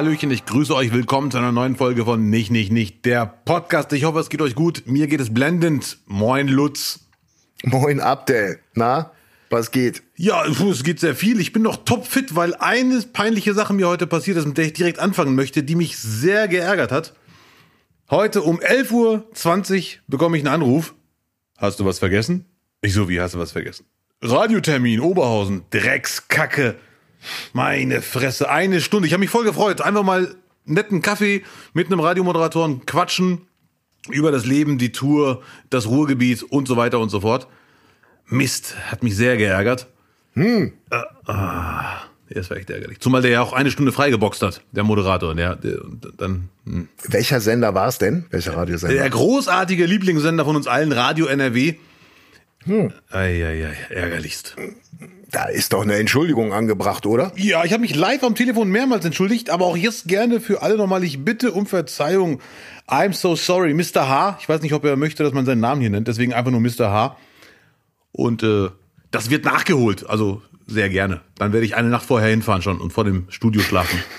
Hallöchen, ich grüße euch. Willkommen zu einer neuen Folge von Nicht, Nicht, Nicht, der Podcast. Ich hoffe, es geht euch gut. Mir geht es blendend. Moin, Lutz. Moin, Abdel. Na, was geht? Ja, es geht sehr viel. Ich bin noch topfit, weil eine peinliche Sache mir heute passiert ist, mit der ich direkt anfangen möchte, die mich sehr geärgert hat. Heute um 11.20 Uhr bekomme ich einen Anruf. Hast du was vergessen? Ich so, wie hast du was vergessen? Radiotermin, Oberhausen, Dreckskacke. Meine Fresse, eine Stunde. Ich habe mich voll gefreut. Einfach mal netten Kaffee mit einem Radiomoderatoren quatschen über das Leben, die Tour, das Ruhrgebiet und so weiter und so fort. Mist, hat mich sehr geärgert. Hm. Äh, ah, das war echt ärgerlich. Zumal der ja auch eine Stunde freigeboxt hat, der Moderator. Der, der dann. Hm. Welcher Sender war es denn? Welcher Radiosender? Der großartige Lieblingssender von uns allen, Radio NRW. Hm. Eieiei, ärgerlichst. Da ist doch eine Entschuldigung angebracht, oder? Ja, ich habe mich live am Telefon mehrmals entschuldigt, aber auch jetzt gerne für alle nochmal. Ich bitte um Verzeihung. I'm so sorry, Mr. H. Ich weiß nicht, ob er möchte, dass man seinen Namen hier nennt, deswegen einfach nur Mr. H. Und äh, das wird nachgeholt, also sehr gerne. Dann werde ich eine Nacht vorher hinfahren schon und vor dem Studio schlafen.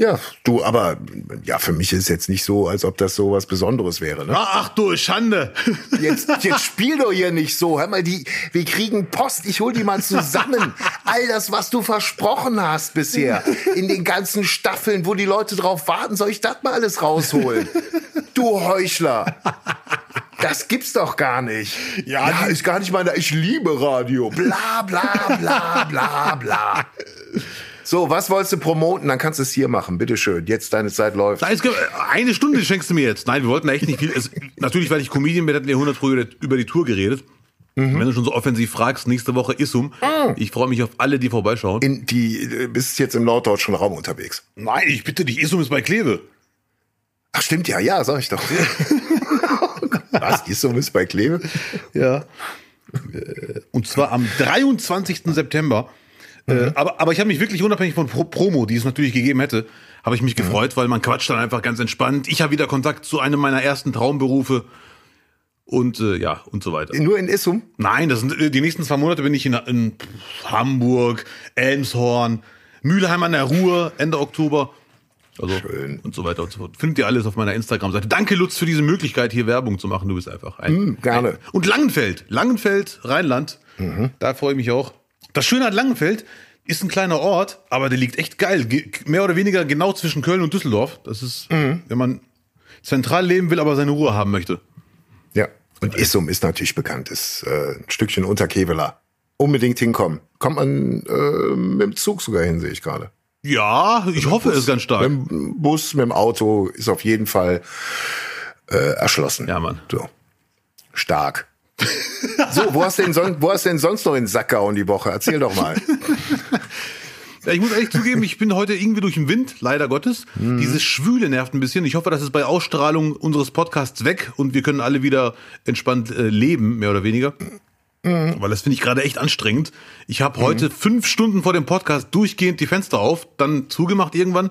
Ja, du, aber ja, für mich ist jetzt nicht so, als ob das so was Besonderes wäre. Ne? Ach du Schande! Jetzt, jetzt spiel doch hier nicht so. Hör mal, die, wir kriegen Post. Ich hol die mal zusammen. All das, was du versprochen hast bisher in den ganzen Staffeln, wo die Leute drauf warten, soll ich das mal alles rausholen? Du Heuchler! Das gibt's doch gar nicht. Ja, ja ist gar nicht meine. Ich liebe Radio. Bla bla bla bla bla. So, was wolltest du promoten? Dann kannst du es hier machen. Bitteschön. Jetzt deine Zeit läuft. Eine Stunde schenkst du mir jetzt. Nein, wir wollten echt nicht viel. Es, natürlich, weil ich Comedian bin, hatten wir 100 Pro über die Tour geredet. Mhm. Wenn du schon so offensiv fragst, nächste Woche Isum. Mhm. Ich freue mich auf alle, die vorbeischauen. In die, äh, bist jetzt im lautdeutschen Raum unterwegs. Nein, ich bitte dich, Isum ist bei Kleve. Ach, stimmt ja, ja, sag ich doch. Was? Isum ist bei Kleve? Ja. Und zwar am 23. September äh, mhm. aber, aber ich habe mich wirklich unabhängig von Pro Promo, die es natürlich gegeben hätte, habe ich mich mhm. gefreut, weil man quatscht dann einfach ganz entspannt. Ich habe wieder Kontakt zu einem meiner ersten Traumberufe und äh, ja und so weiter. Nur in Issum? Nein, das sind äh, die nächsten zwei Monate bin ich in, in Hamburg, Elmshorn, Mülheim an der Ruhr Ende Oktober. Also Schön. und so weiter und so fort. Findet ihr alles auf meiner Instagram-Seite. Danke, Lutz, für diese Möglichkeit, hier Werbung zu machen. Du bist einfach ein. Mm, gerne. Ein, und Langenfeld. Langenfeld, Rheinland. Mhm. Da freue ich mich auch. Das Schöne an Langenfeld ist ein kleiner Ort, aber der liegt echt geil. Mehr oder weniger genau zwischen Köln und Düsseldorf. Das ist, mhm. wenn man zentral leben will, aber seine Ruhe haben möchte. Ja. Und Issum ist natürlich bekannt, ist äh, ein Stückchen unter Kevela. Unbedingt hinkommen. Kommt man äh, mit dem Zug sogar hin, sehe ich gerade. Ja, ich hoffe Bus, es ganz stark. Mit dem Bus, mit dem Auto ist auf jeden Fall äh, erschlossen. Ja, Mann. So. Stark. So, wo hast du denn, son wo hast denn sonst noch in Sack gehauen die Woche? Erzähl doch mal. Ja, ich muss ehrlich zugeben, ich bin heute irgendwie durch den Wind, leider Gottes. Mhm. Dieses Schwüle nervt ein bisschen. Ich hoffe, das ist bei Ausstrahlung unseres Podcasts weg und wir können alle wieder entspannt äh, leben, mehr oder weniger. Mhm. Weil das finde ich gerade echt anstrengend. Ich habe heute mhm. fünf Stunden vor dem Podcast durchgehend die Fenster auf, dann zugemacht irgendwann,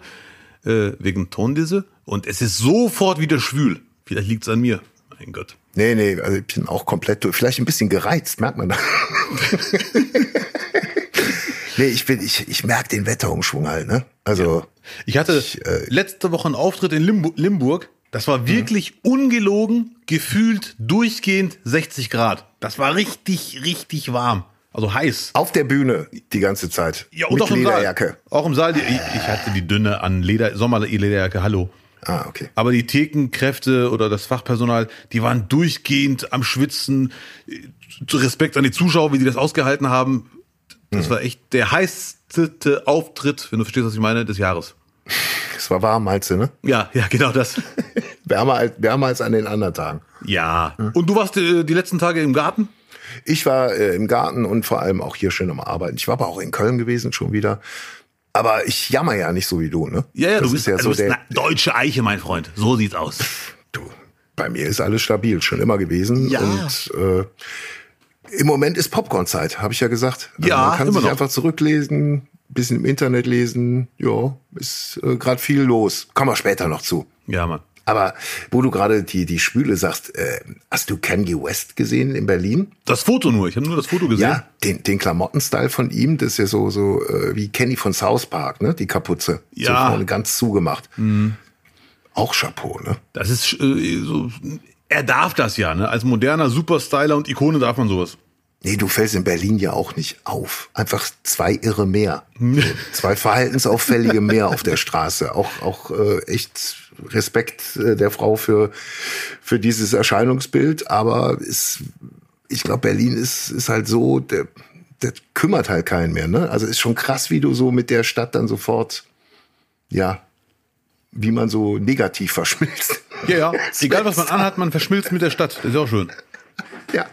äh, wegen Tondisse. Und es ist sofort wieder schwül. Vielleicht liegt es an mir. Mein Gott. Nee, nee, also ich bin auch komplett, vielleicht ein bisschen gereizt, merkt man da. nee, ich bin, ich, ich merke den Wetterumschwung halt, ne? Also. Ja. Ich hatte ich, äh, letzte Woche einen Auftritt in Limburg. Limburg. Das war wirklich mhm. ungelogen, gefühlt durchgehend 60 Grad. Das war richtig, richtig warm. Also heiß. Auf der Bühne die ganze Zeit. Ja, und mit auch im Lederjacke. Saal. Auch im Saal. Ich, ich hatte die dünne an Leder, Sommerlederjacke, hallo. Ah, okay. Aber die Thekenkräfte oder das Fachpersonal, die waren durchgehend am Schwitzen. Respekt an die Zuschauer, wie die das ausgehalten haben. Das mhm. war echt der heißeste Auftritt, wenn du verstehst, was ich meine, des Jahres. Es war warm, meinst du, ne? Ja, ja, genau das. wärmer, als, wärmer als an den anderen Tagen. Ja. Mhm. Und du warst äh, die letzten Tage im Garten? Ich war äh, im Garten und vor allem auch hier schön am Arbeiten. Ich war aber auch in Köln gewesen schon wieder. Aber ich jammer ja nicht so wie du, ne? Ja, ja, das du bist ja so bist der eine deutsche Eiche, mein Freund. So sieht's aus. Du, bei mir ist alles stabil, schon immer gewesen. Ja. Und äh, im Moment ist Popcorn-Zeit, habe ich ja gesagt. Also ja, man kann sich noch. einfach zurücklesen, bisschen im Internet lesen. Ja, ist äh, gerade viel los. Kommen wir später noch zu. Ja, Mann. Aber wo du gerade die, die Spüle sagst, äh, hast du Kanye West gesehen in Berlin? Das Foto nur, ich habe nur das Foto gesehen. Ja, den, den Klamottenstyle von ihm, das ist ja so, so äh, wie Kenny von South Park, ne? Die Kapuze. Ja. So vorne ganz zugemacht. Auch Chapeau, ne? Das ist äh, so, er darf das ja, ne? Als moderner Superstyler und Ikone darf man sowas. Nee, du fällst in Berlin ja auch nicht auf. Einfach zwei Irre mehr. So, zwei Verhaltensauffällige mehr auf der Straße. Auch, auch äh, echt Respekt äh, der Frau für, für dieses Erscheinungsbild. Aber ist, ich glaube, Berlin ist, ist halt so, der, der kümmert halt keinen mehr. Ne? Also ist schon krass, wie du so mit der Stadt dann sofort, ja, wie man so negativ verschmilzt. Ja, ja. Egal was man anhat, man verschmilzt mit der Stadt. Das ist auch schön. Ja.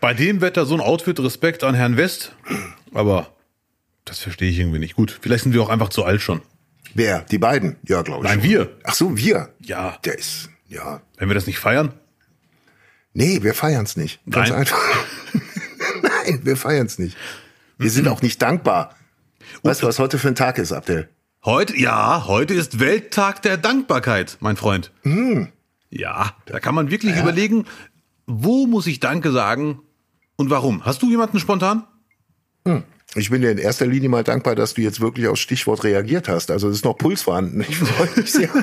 Bei dem Wetter so ein Outfit, Respekt an Herrn West. Aber das verstehe ich irgendwie nicht. Gut, vielleicht sind wir auch einfach zu alt schon. Wer? Die beiden? Ja, glaube ich. Nein, schon. wir. Ach so, wir. Ja. Der ist, ja, Wenn wir das nicht feiern? Nee, wir feiern's nicht. Ganz Nein. einfach. Nein, wir feiern's nicht. Wir sind auch nicht dankbar. Weißt du, was heute für ein Tag ist, Abdel? Heute, ja, heute ist Welttag der Dankbarkeit, mein Freund. Ja, da kann man wirklich überlegen, wo muss ich Danke sagen und warum? Hast du jemanden spontan? Ich bin dir in erster Linie mal dankbar, dass du jetzt wirklich aufs Stichwort reagiert hast. Also es ist noch Puls vorhanden. Ich freue mich sehr.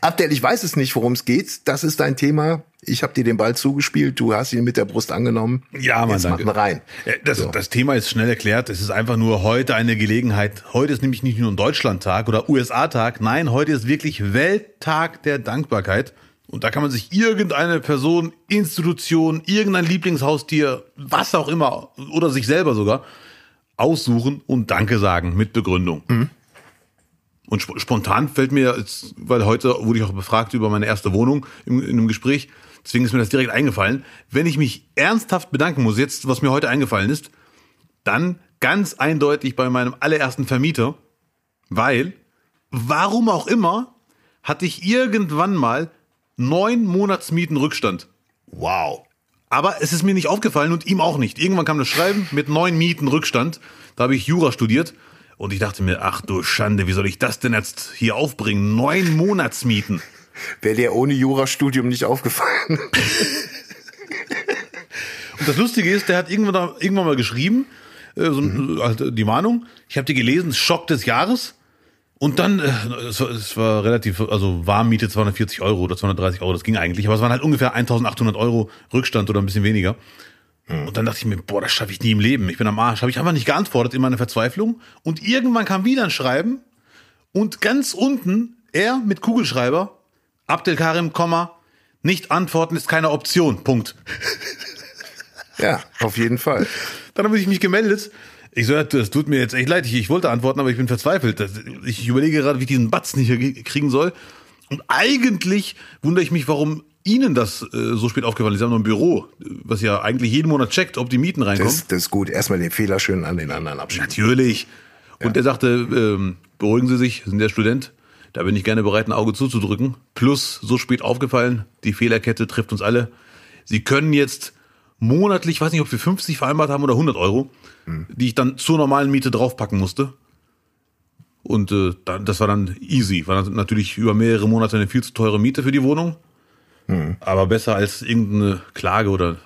Abdel, ich weiß es nicht, worum es geht. Das ist dein Thema. Ich habe dir den Ball zugespielt. Du hast ihn mit der Brust angenommen. Ja, machen wir rein. Ja, Das, So. das Thema ist schnell erklärt. Es ist einfach nur heute eine Gelegenheit. Heute ist nämlich nicht nur ein Deutschlandtag oder USA-Tag. Nein, heute ist wirklich Welttag der Dankbarkeit. Und da kann man sich irgendeine Person, Institution, irgendein Lieblingshaustier, was auch immer, oder sich selber sogar, aussuchen und Danke sagen mit Begründung. Und sp spontan fällt mir, jetzt, weil heute wurde ich auch befragt über meine erste Wohnung im, in einem Gespräch, deswegen ist mir das direkt eingefallen. Wenn ich mich ernsthaft bedanken muss, jetzt, was mir heute eingefallen ist, dann ganz eindeutig bei meinem allerersten Vermieter, weil, warum auch immer, hatte ich irgendwann mal neun Monatsmieten Rückstand. Wow. Aber es ist mir nicht aufgefallen und ihm auch nicht. Irgendwann kam das Schreiben mit neun Mieten Rückstand. Da habe ich Jura studiert und ich dachte mir, ach du Schande, wie soll ich das denn jetzt hier aufbringen? Neun Monatsmieten. Wäre dir ohne Jurastudium nicht aufgefallen? Und das Lustige ist, der hat irgendwann, da, irgendwann mal geschrieben, äh, so, Mhm. äh, halt, die Mahnung. Ich habe die gelesen, Schock des Jahres. Und dann, äh, es, war, es war relativ, also Warmmiete 240 Euro oder 230 Euro, das ging eigentlich. Aber es waren halt ungefähr 1800 Euro Rückstand oder ein bisschen weniger. Und dann dachte ich mir, boah, das schaffe ich nie im Leben. Ich bin am Arsch. Habe ich einfach nicht geantwortet in meiner Verzweiflung. Und irgendwann kam wieder ein Schreiben und ganz unten er mit Kugelschreiber, Abdelkarim, Komma, nicht antworten ist keine Option. Punkt. Ja, auf jeden Fall. Dann habe ich mich gemeldet. Ich so, das tut mir jetzt echt leid. Ich, ich wollte antworten, aber ich bin verzweifelt. Ich überlege gerade, wie ich diesen Batzen hier ge- kriegen soll. Und eigentlich wundere ich mich, warum Ihnen das äh, so spät aufgefallen ist. Sie haben noch ein Büro, was ja eigentlich jeden Monat checkt, ob die Mieten reinkommen. Das, das ist gut. Erstmal den Fehler schön an den anderen abschieben. Natürlich. Und er sagte, ähm, beruhigen Sie sich, Sie sind der Student. Da bin ich gerne bereit, ein Auge zuzudrücken. Plus, so spät aufgefallen, die Fehlerkette trifft uns alle. Sie können jetzt monatlich, ich weiß nicht, ob wir 50 vereinbart haben oder 100 Euro, die ich dann zur normalen Miete draufpacken musste. Und äh, das war dann easy. War dann natürlich über mehrere Monate eine viel zu teure Miete für die Wohnung. Aber besser als irgendeine Klage oder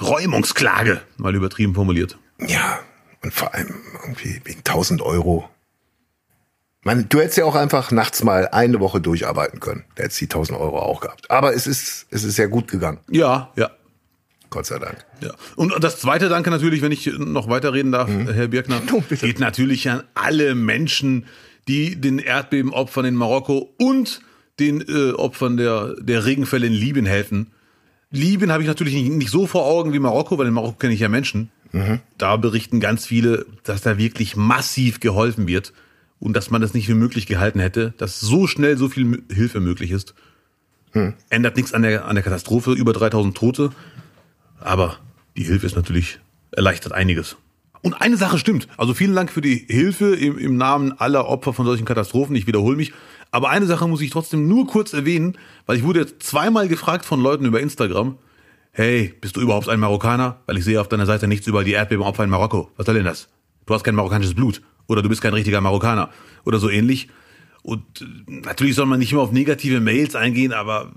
Räumungsklage, mal übertrieben formuliert. Ja, und vor allem irgendwie wegen 1000 Euro. Man, du hättest ja auch einfach nachts mal eine Woche durcharbeiten können. Da hättest du die 1000 Euro auch gehabt. Aber es ist, es ist sehr gut gegangen. Ja, ja. Gott sei Dank. Ja. Und das zweite Danke natürlich, wenn ich noch weiterreden darf, Herr Birkner, bitte. geht natürlich an alle Menschen, die den Erdbebenopfern in Marokko und den äh, Opfern der, der Regenfälle in Libyen helfen. Libyen habe ich natürlich nicht, nicht so vor Augen wie Marokko, weil in Marokko kenne ich ja Menschen. Da berichten ganz viele, dass da wirklich massiv geholfen wird und dass man das nicht für möglich gehalten hätte, dass so schnell so viel Hilfe möglich ist. Ändert nichts an der, an der Katastrophe, über 3000 Tote. Aber die Hilfe ist natürlich erleichtert einiges. Und eine Sache stimmt. Also vielen Dank für die Hilfe im, im Namen aller Opfer von solchen Katastrophen. Ich wiederhole mich. Aber eine Sache muss ich trotzdem nur kurz erwähnen, weil ich wurde jetzt zweimal gefragt von Leuten über Instagram. Hey, bist du überhaupt ein Marokkaner? Weil ich sehe auf deiner Seite nichts über die Erdbebenopfer in Marokko. Was soll denn das? Du hast kein marokkanisches Blut. Oder du bist kein richtiger Marokkaner. Oder so ähnlich. Und äh, natürlich soll man nicht immer auf negative Mails eingehen, aber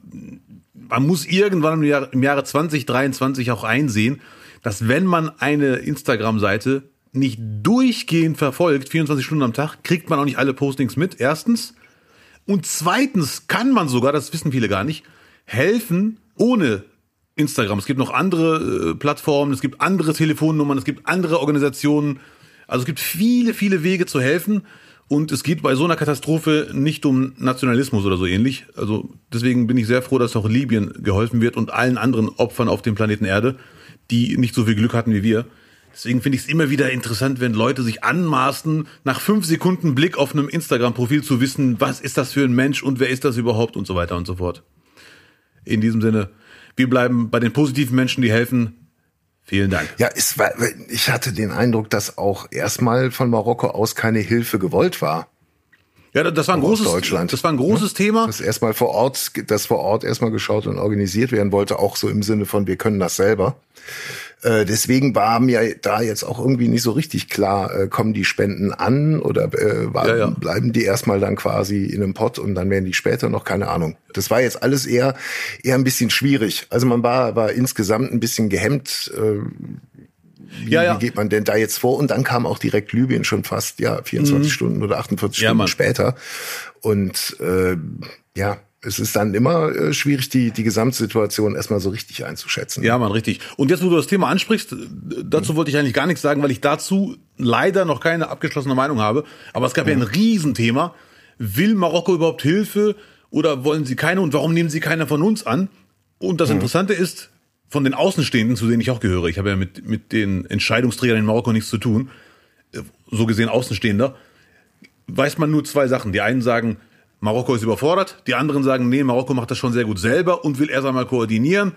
man muss irgendwann im Jahre, im Jahre 2023 auch einsehen, dass wenn man eine Instagram-Seite nicht durchgehend verfolgt, 24 Stunden am Tag, kriegt man auch nicht alle Postings mit. Erstens. Und zweitens kann man sogar, das wissen viele gar nicht, helfen ohne Instagram. Es gibt noch andere äh, Plattformen, es gibt andere Telefonnummern, es gibt andere Organisationen. Also es gibt viele, viele Wege zu helfen. Und es geht bei so einer Katastrophe nicht um Nationalismus oder so ähnlich. Also deswegen bin ich sehr froh, dass auch Libyen geholfen wird und allen anderen Opfern auf dem Planeten Erde, die nicht so viel Glück hatten wie wir. Deswegen finde ich es immer wieder interessant, wenn Leute sich anmaßen, nach fünf Sekunden Blick auf einem Instagram-Profil zu wissen, was ist das für ein Mensch und wer ist das überhaupt und so weiter und so fort. In diesem Sinne, wir bleiben bei den positiven Menschen, die helfen. Vielen Dank. Ja, es war, ich hatte den Eindruck, dass auch erstmal von Marokko aus keine Hilfe gewollt war. Ja, das war ein großes, Deutschland. das war ein großes ja, Thema. Das erstmal vor Ort, das vor Ort erstmal geschaut und organisiert werden wollte, auch so im Sinne von, wir können das selber. Äh, deswegen war mir da jetzt auch irgendwie nicht so richtig klar, äh, kommen die Spenden an oder äh, war, ja, ja. bleiben die erstmal dann quasi in einem Pott und dann werden die später noch, keine Ahnung. Das war jetzt alles eher, eher ein bisschen schwierig. Also man war, war insgesamt ein bisschen gehemmt. Äh, wie, ja, ja. wie geht man denn da jetzt vor? Und dann kam auch direkt Libyen schon fast, ja, 24 mhm. Stunden oder 48 Stunden ja, später. Und äh, ja, es ist dann immer äh, schwierig, die, die Gesamtsituation erstmal so richtig einzuschätzen. Ja, man, richtig. Und jetzt, wo du das Thema ansprichst, dazu mhm. wollte ich eigentlich gar nichts sagen, weil ich dazu leider noch keine abgeschlossene Meinung habe. Aber es gab mhm. ja ein Riesenthema. Will Marokko überhaupt Hilfe oder wollen sie keine und warum nehmen sie keiner von uns an? Und das mhm. Interessante ist, von den Außenstehenden, zu denen ich auch gehöre, ich habe ja mit, mit den Entscheidungsträgern in Marokko nichts zu tun, so gesehen Außenstehender, weiß man nur zwei Sachen. Die einen sagen, Marokko ist überfordert. Die anderen sagen, nee, Marokko macht das schon sehr gut selber und will erst einmal koordinieren.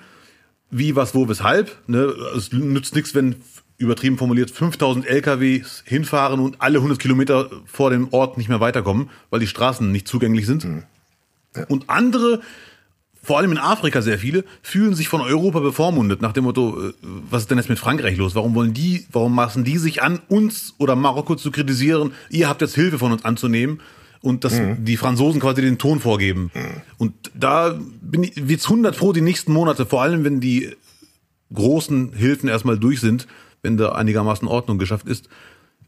Wie, was, wo, weshalb. Ne? Es nützt nichts, wenn übertrieben formuliert 5000 LKWs hinfahren und alle 100 Kilometer vor dem Ort nicht mehr weiterkommen, weil die Straßen nicht zugänglich sind. Mhm. Ja. Und andere, vor allem in Afrika sehr viele, fühlen sich von Europa bevormundet nach dem Motto, äh, was ist denn jetzt mit Frankreich los? Warum wollen die, warum maßen die sich an, uns oder Marokko zu kritisieren? Ihr habt jetzt Hilfe von uns anzunehmen und dass mhm. die Franzosen quasi den Ton vorgeben. Mhm. Und da wird es 100 pro die nächsten Monate, vor allem wenn die großen Hilfen erstmal durch sind, wenn da einigermaßen Ordnung geschafft ist,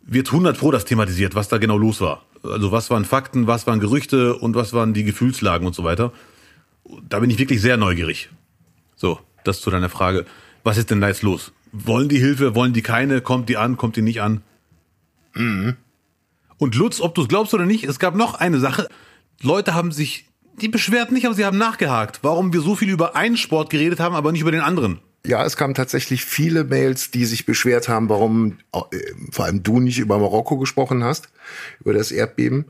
wird 100 pro das thematisiert, was da genau los war. Also was waren Fakten, was waren Gerüchte und was waren die Gefühlslagen und so weiter. Da bin ich wirklich sehr neugierig. So, das zu deiner Frage. Was ist denn da jetzt los? Wollen die Hilfe, wollen die keine? Kommt die an, kommt die nicht an? Mhm. Und Lutz, ob du es glaubst oder nicht, es gab noch eine Sache. Leute haben sich, die beschwert nicht, aber sie haben nachgehakt, warum wir so viel über einen Sport geredet haben, aber nicht über den anderen. Ja, es kamen tatsächlich viele Mails, die sich beschwert haben, warum äh, vor allem du nicht über Marokko gesprochen hast, über das Erdbeben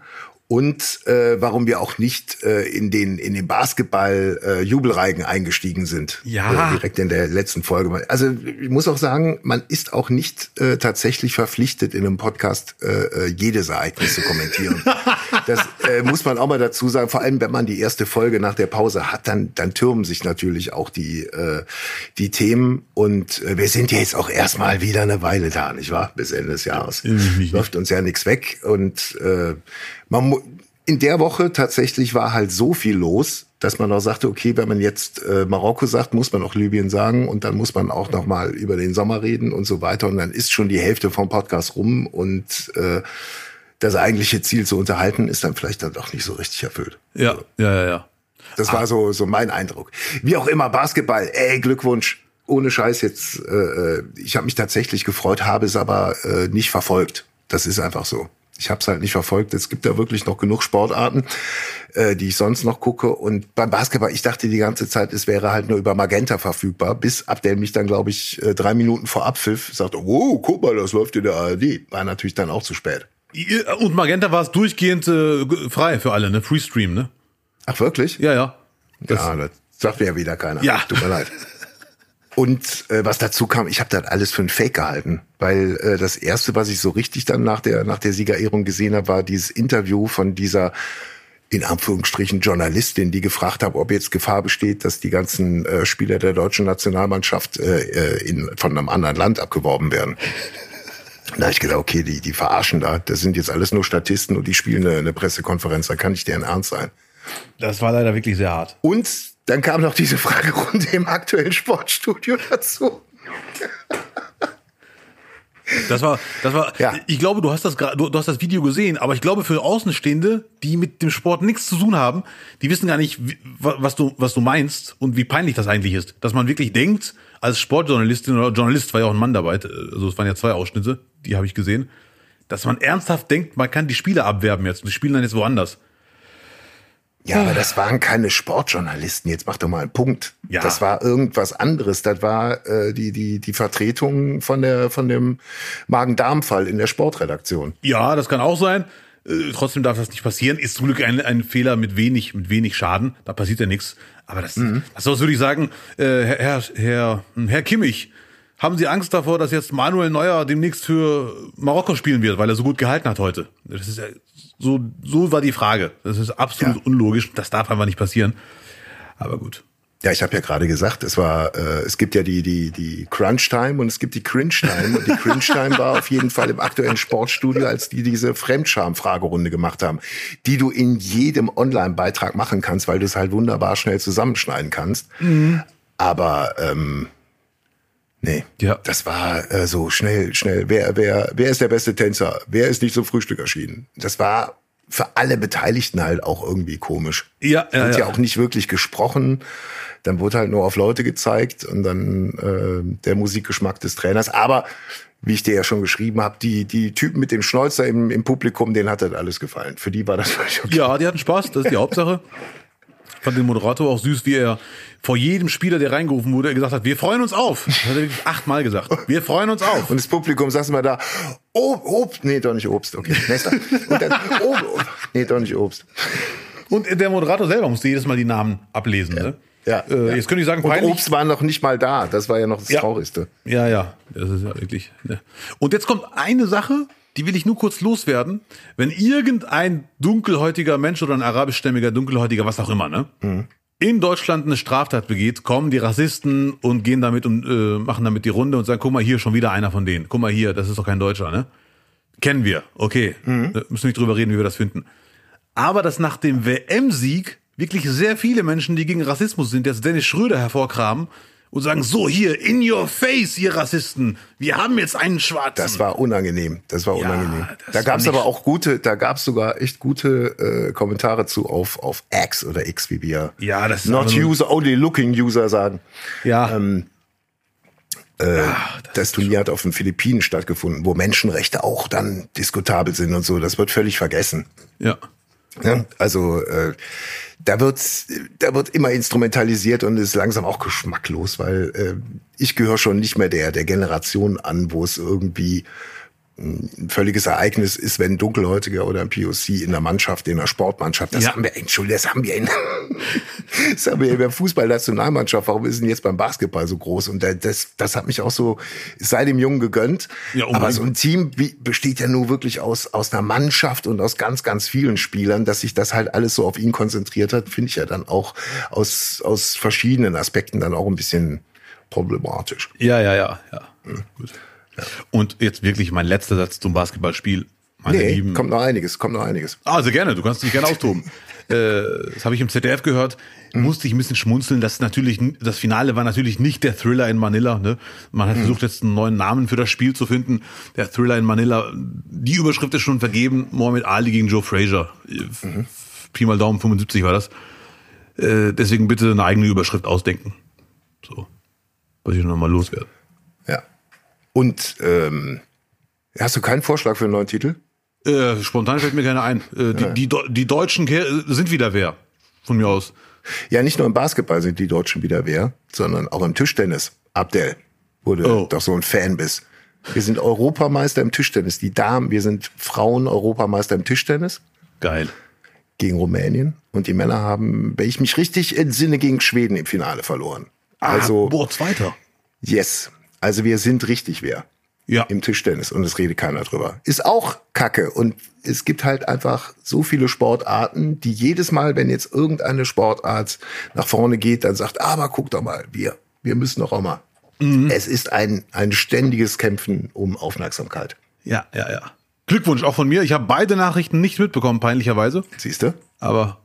und äh, warum wir auch nicht äh, in den in den Basketball äh, Jubelreigen eingestiegen sind. Ja. Äh, direkt in der letzten Folge. Also ich muss auch sagen, man ist auch nicht äh, tatsächlich verpflichtet in einem Podcast äh, äh jedes Ereignis zu kommentieren. das äh, muss man auch mal dazu sagen. Vor allem, wenn man die erste Folge nach der Pause hat, dann dann türmen sich natürlich auch die äh, die Themen und äh, wir sind jetzt auch erstmal wieder eine Weile da, nicht wahr? Bis Ende des Jahres läuft uns ja nichts weg und äh, man in der Woche tatsächlich war halt so viel los, dass man auch sagte, okay, wenn man jetzt äh, Marokko sagt, muss man auch Libyen sagen und dann muss man auch noch mal über den Sommer reden und so weiter und dann ist schon die Hälfte vom Podcast rum und äh, das eigentliche Ziel zu unterhalten ist dann vielleicht dann doch nicht so richtig erfüllt. Ja, ja, ja, ja. Das ah. war so so mein Eindruck. Wie auch immer Basketball, ey Glückwunsch, ohne Scheiß jetzt. Äh, äh ich habe mich tatsächlich gefreut, habe es aber äh, nicht verfolgt. Das ist einfach so. Ich habe es halt nicht verfolgt. Es gibt ja wirklich noch genug Sportarten, äh, die ich sonst noch gucke. Und beim Basketball, ich dachte die ganze Zeit, es wäre halt nur über Magenta verfügbar, bis ab der mich dann, glaube ich, äh, drei Minuten vor Abpfiff sagte, wow, guck mal, das läuft in der ARD. War natürlich dann auch zu spät. Und Magenta war es durchgehend äh, frei für alle, ne? Freestream, ne? Ach, wirklich? Ja, ja. Das ja, das sagt mir ja wieder keiner. Ja. Tut mir leid. Und äh, was dazu kam, ich habe das alles für ein Fake gehalten, weil äh, das erste, was ich so richtig dann nach der nach der Siegerehrung gesehen habe, war dieses Interview von dieser in Anführungsstrichen Journalistin, die gefragt hat, ob jetzt Gefahr besteht, dass die ganzen äh, Spieler der deutschen Nationalmannschaft äh, äh in, von einem anderen Land abgeworben werden. Da habe ich gedacht, okay, die, die verarschen da. Das sind jetzt alles nur Statisten und die spielen eine, eine Pressekonferenz. Da kann nicht deren Ernst sein. Das war leider wirklich sehr hart. Und dann kam noch diese Fragerunde im aktuellen Sportstudio dazu. Das war, das war, Ja. ich glaube, du hast das, du, du hast das Video gesehen, aber ich glaube für Außenstehende, die mit dem Sport nichts zu tun haben, die wissen gar nicht, wie, was du, was du meinst und wie peinlich das eigentlich ist. Dass man wirklich denkt, als Sportjournalistin oder Journalist war ja auch ein Mann dabei, also es waren ja zwei Ausschnitte, die habe ich gesehen, dass man ernsthaft denkt, man kann die Spieler abwerben jetzt und die spielen dann jetzt woanders. Ja, aber das waren keine Sportjournalisten. Jetzt mach doch mal einen Punkt. Ja. Das war irgendwas anderes. Das war äh, die, die, die Vertretung von, der, von dem Magen-Darm-Fall in der Sportredaktion. Ja, das kann auch sein. Äh, trotzdem darf das nicht passieren. Ist zum Glück ein, ein Fehler mit wenig, mit wenig Schaden. Da passiert ja nichts. Aber das, das was würde ich sagen, äh, Herr, Herr, Herr, Herr Kimmich, haben Sie Angst davor, dass jetzt Manuel Neuer demnächst für Marokko spielen wird, weil er so gut gehalten hat heute? Das ist ja, so, so war die Frage. Das ist absolut Ja. unlogisch. Das darf einfach nicht passieren. Aber gut. Ja, ich habe ja gerade gesagt, es war, äh, es gibt ja die die die Crunch Time und es gibt die Cringe Time und die Cringe Time war auf jeden Fall im aktuellen Sportstudio, als die diese Fremdscham-Fragerunde gemacht haben, die du in jedem Online-Beitrag machen kannst, weil du es halt wunderbar schnell zusammenschneiden kannst. Aber ähm, nee, Ja. das war äh, so schnell, schnell. Wer wer wer ist der beste Tänzer? Wer ist nicht zum Frühstück erschienen? Das war für alle Beteiligten halt auch irgendwie komisch Ja, ja, wird ja, ja. auch nicht wirklich gesprochen. Dann wurde halt nur auf Leute gezeigt und dann äh, der Musikgeschmack des Trainers. Aber wie ich dir ja schon geschrieben habe, die, die Typen mit dem Schnäuzer im, im Publikum, denen hat das alles gefallen. Für die war das völlig okay. Ja, die hatten Spaß, das ist die Hauptsache. Fand den Moderator auch süß, wie er vor jedem Spieler, der reingerufen wurde, gesagt hat, wir freuen uns auf. Das hat er wirklich achtmal gesagt. Wir freuen uns auf. Und das Publikum saß immer da, Ob, Obst, nee, doch nicht Obst, okay, nächster. Und dann, Ob, nee, doch nicht Obst. Und der Moderator selber musste jedes Mal die Namen ablesen. Ne? Ja, Äh, ja. Jetzt könnte ich sagen, Und peinlich. Obst war noch nicht mal da, das war ja noch das Ja. Traurigste. Ja, ja, das ist ja wirklich. Ne. Und jetzt kommt eine Sache, die will ich nur kurz loswerden. Wenn irgendein dunkelhäutiger Mensch oder ein arabischstämmiger dunkelhäutiger, was auch immer, ne, in Deutschland eine Straftat begeht, kommen die Rassisten und gehen damit und äh, machen damit die Runde und sagen, guck mal hier, schon wieder einer von denen. Guck mal hier, das ist doch kein Deutscher, ne? Kennen wir, okay. Äh, Müssen nicht drüber reden, wie wir das finden. Aber dass nach dem WM-Sieg wirklich sehr viele Menschen, die gegen Rassismus sind, jetzt Dennis Schröder hervorkramen und sagen, so hier, in your face, ihr Rassisten, wir haben jetzt einen Schwarzen. Das war unangenehm. Das war Ja, unangenehm. das Da gab es aber auch gute, da gab es sogar echt gute äh, Kommentare zu auf, auf X oder X, wie wir Ja, das ist not user, only looking user sagen. ja, Ähm, Äh, das Turnier hat auf den Philippinen stattgefunden, wo Menschenrechte auch dann diskutabel sind und so. Das wird völlig vergessen. ja. Ja, also äh, da wird da wird immer instrumentalisiert und ist langsam auch geschmacklos, weil äh, ich gehöre schon nicht mehr der der Generation an, wo es irgendwie ein völliges Ereignis ist, wenn ein Dunkelhäutiger oder ein POC in der Mannschaft, in der Sportmannschaft, das Ja. haben wir, Entschuldigung, das haben wir in, das haben wir in der Fußballnationalmannschaft, warum ist denn jetzt beim Basketball so groß? Und da- das, das hat mich auch so seit dem Jungen gegönnt. Ja, Aber unbedingt. so ein Team besteht ja nur wirklich aus, aus einer Mannschaft und aus ganz, ganz vielen Spielern, dass sich das halt alles so auf ihn konzentriert hat, finde ich ja dann auch aus, aus verschiedenen Aspekten dann auch ein bisschen problematisch. Ja, ja, ja, ja. Gut. Und jetzt wirklich mein letzter Satz zum Basketballspiel. Meine Nee, Lieben. kommt noch einiges, kommt noch einiges. Also gerne, du kannst dich gerne austoben. äh, das habe ich im ZDF gehört. Musste ich ein bisschen schmunzeln. Das natürlich, das Finale war natürlich nicht der Thriller in Manila. Ne? Man hat versucht jetzt einen neuen Namen für das Spiel zu finden. Der Thriller in Manila. Die Überschrift ist schon vergeben. Mohamed Ali gegen Joe Frazier. Mhm. Pi mal Daumen 75 war das. Äh, deswegen bitte eine eigene Überschrift ausdenken. So, was ich noch mal loswerde. Ja. Und ähm, hast du keinen Vorschlag für einen neuen Titel? Äh, spontan fällt mir keiner ein. Äh, die, die, Deu- die Deutschen sind wieder wer. Von mir aus. Ja, nicht nur im Basketball sind die Deutschen wieder wer, sondern auch im Tischtennis. Abdel, wo du Oh. doch so ein Fan bist. Wir sind Europameister im Tischtennis. Die Damen, wir sind Frauen-Europameister im Tischtennis Geil. gegen Rumänien. Und die Männer haben, wenn ich mich richtig entsinne, gegen Schweden im Finale verloren. Also, ah, boah, Zweiter. yes. Also wir sind richtig wer Ja. im Tischtennis und es redet keiner drüber. Ist auch Kacke und es gibt halt einfach so viele Sportarten, die jedes Mal, wenn jetzt irgendeine Sportart nach vorne geht, dann sagt, aber guck doch mal, wir, wir müssen doch auch mal. Es ist ein, ein ständiges Kämpfen um Aufmerksamkeit. Ja, ja, ja. Glückwunsch auch von mir. Ich habe beide Nachrichten nicht mitbekommen, peinlicherweise. Siehst du? Aber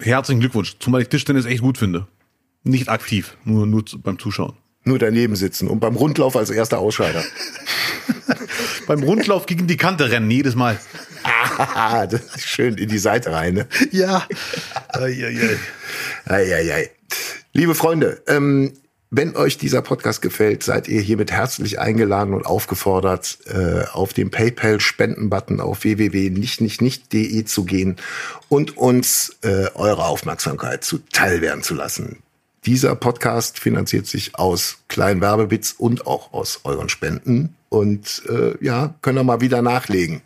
herzlichen Glückwunsch. Zumal ich Tischtennis echt gut finde. Nicht aktiv, nur, nur beim Zuschauen. Nur daneben sitzen und beim Rundlauf als erster Ausscheider. Beim Rundlauf gegen die Kante rennen, jedes Mal. Ah, das ist schön in die Seite rein. Ne? Ja. Eieiei. Eieiei. Liebe Freunde, ähm, wenn euch dieser Podcast gefällt, seid ihr hiermit herzlich eingeladen und aufgefordert, äh, auf den PayPal-Spenden-Button auf www.nichtnichtnicht.de zu gehen und uns äh, eure Aufmerksamkeit zuteil werden zu lassen. Dieser Podcast finanziert sich aus kleinen Werbebits und auch aus euren Spenden. Und äh, ja, könnt ihr mal wieder nachlegen.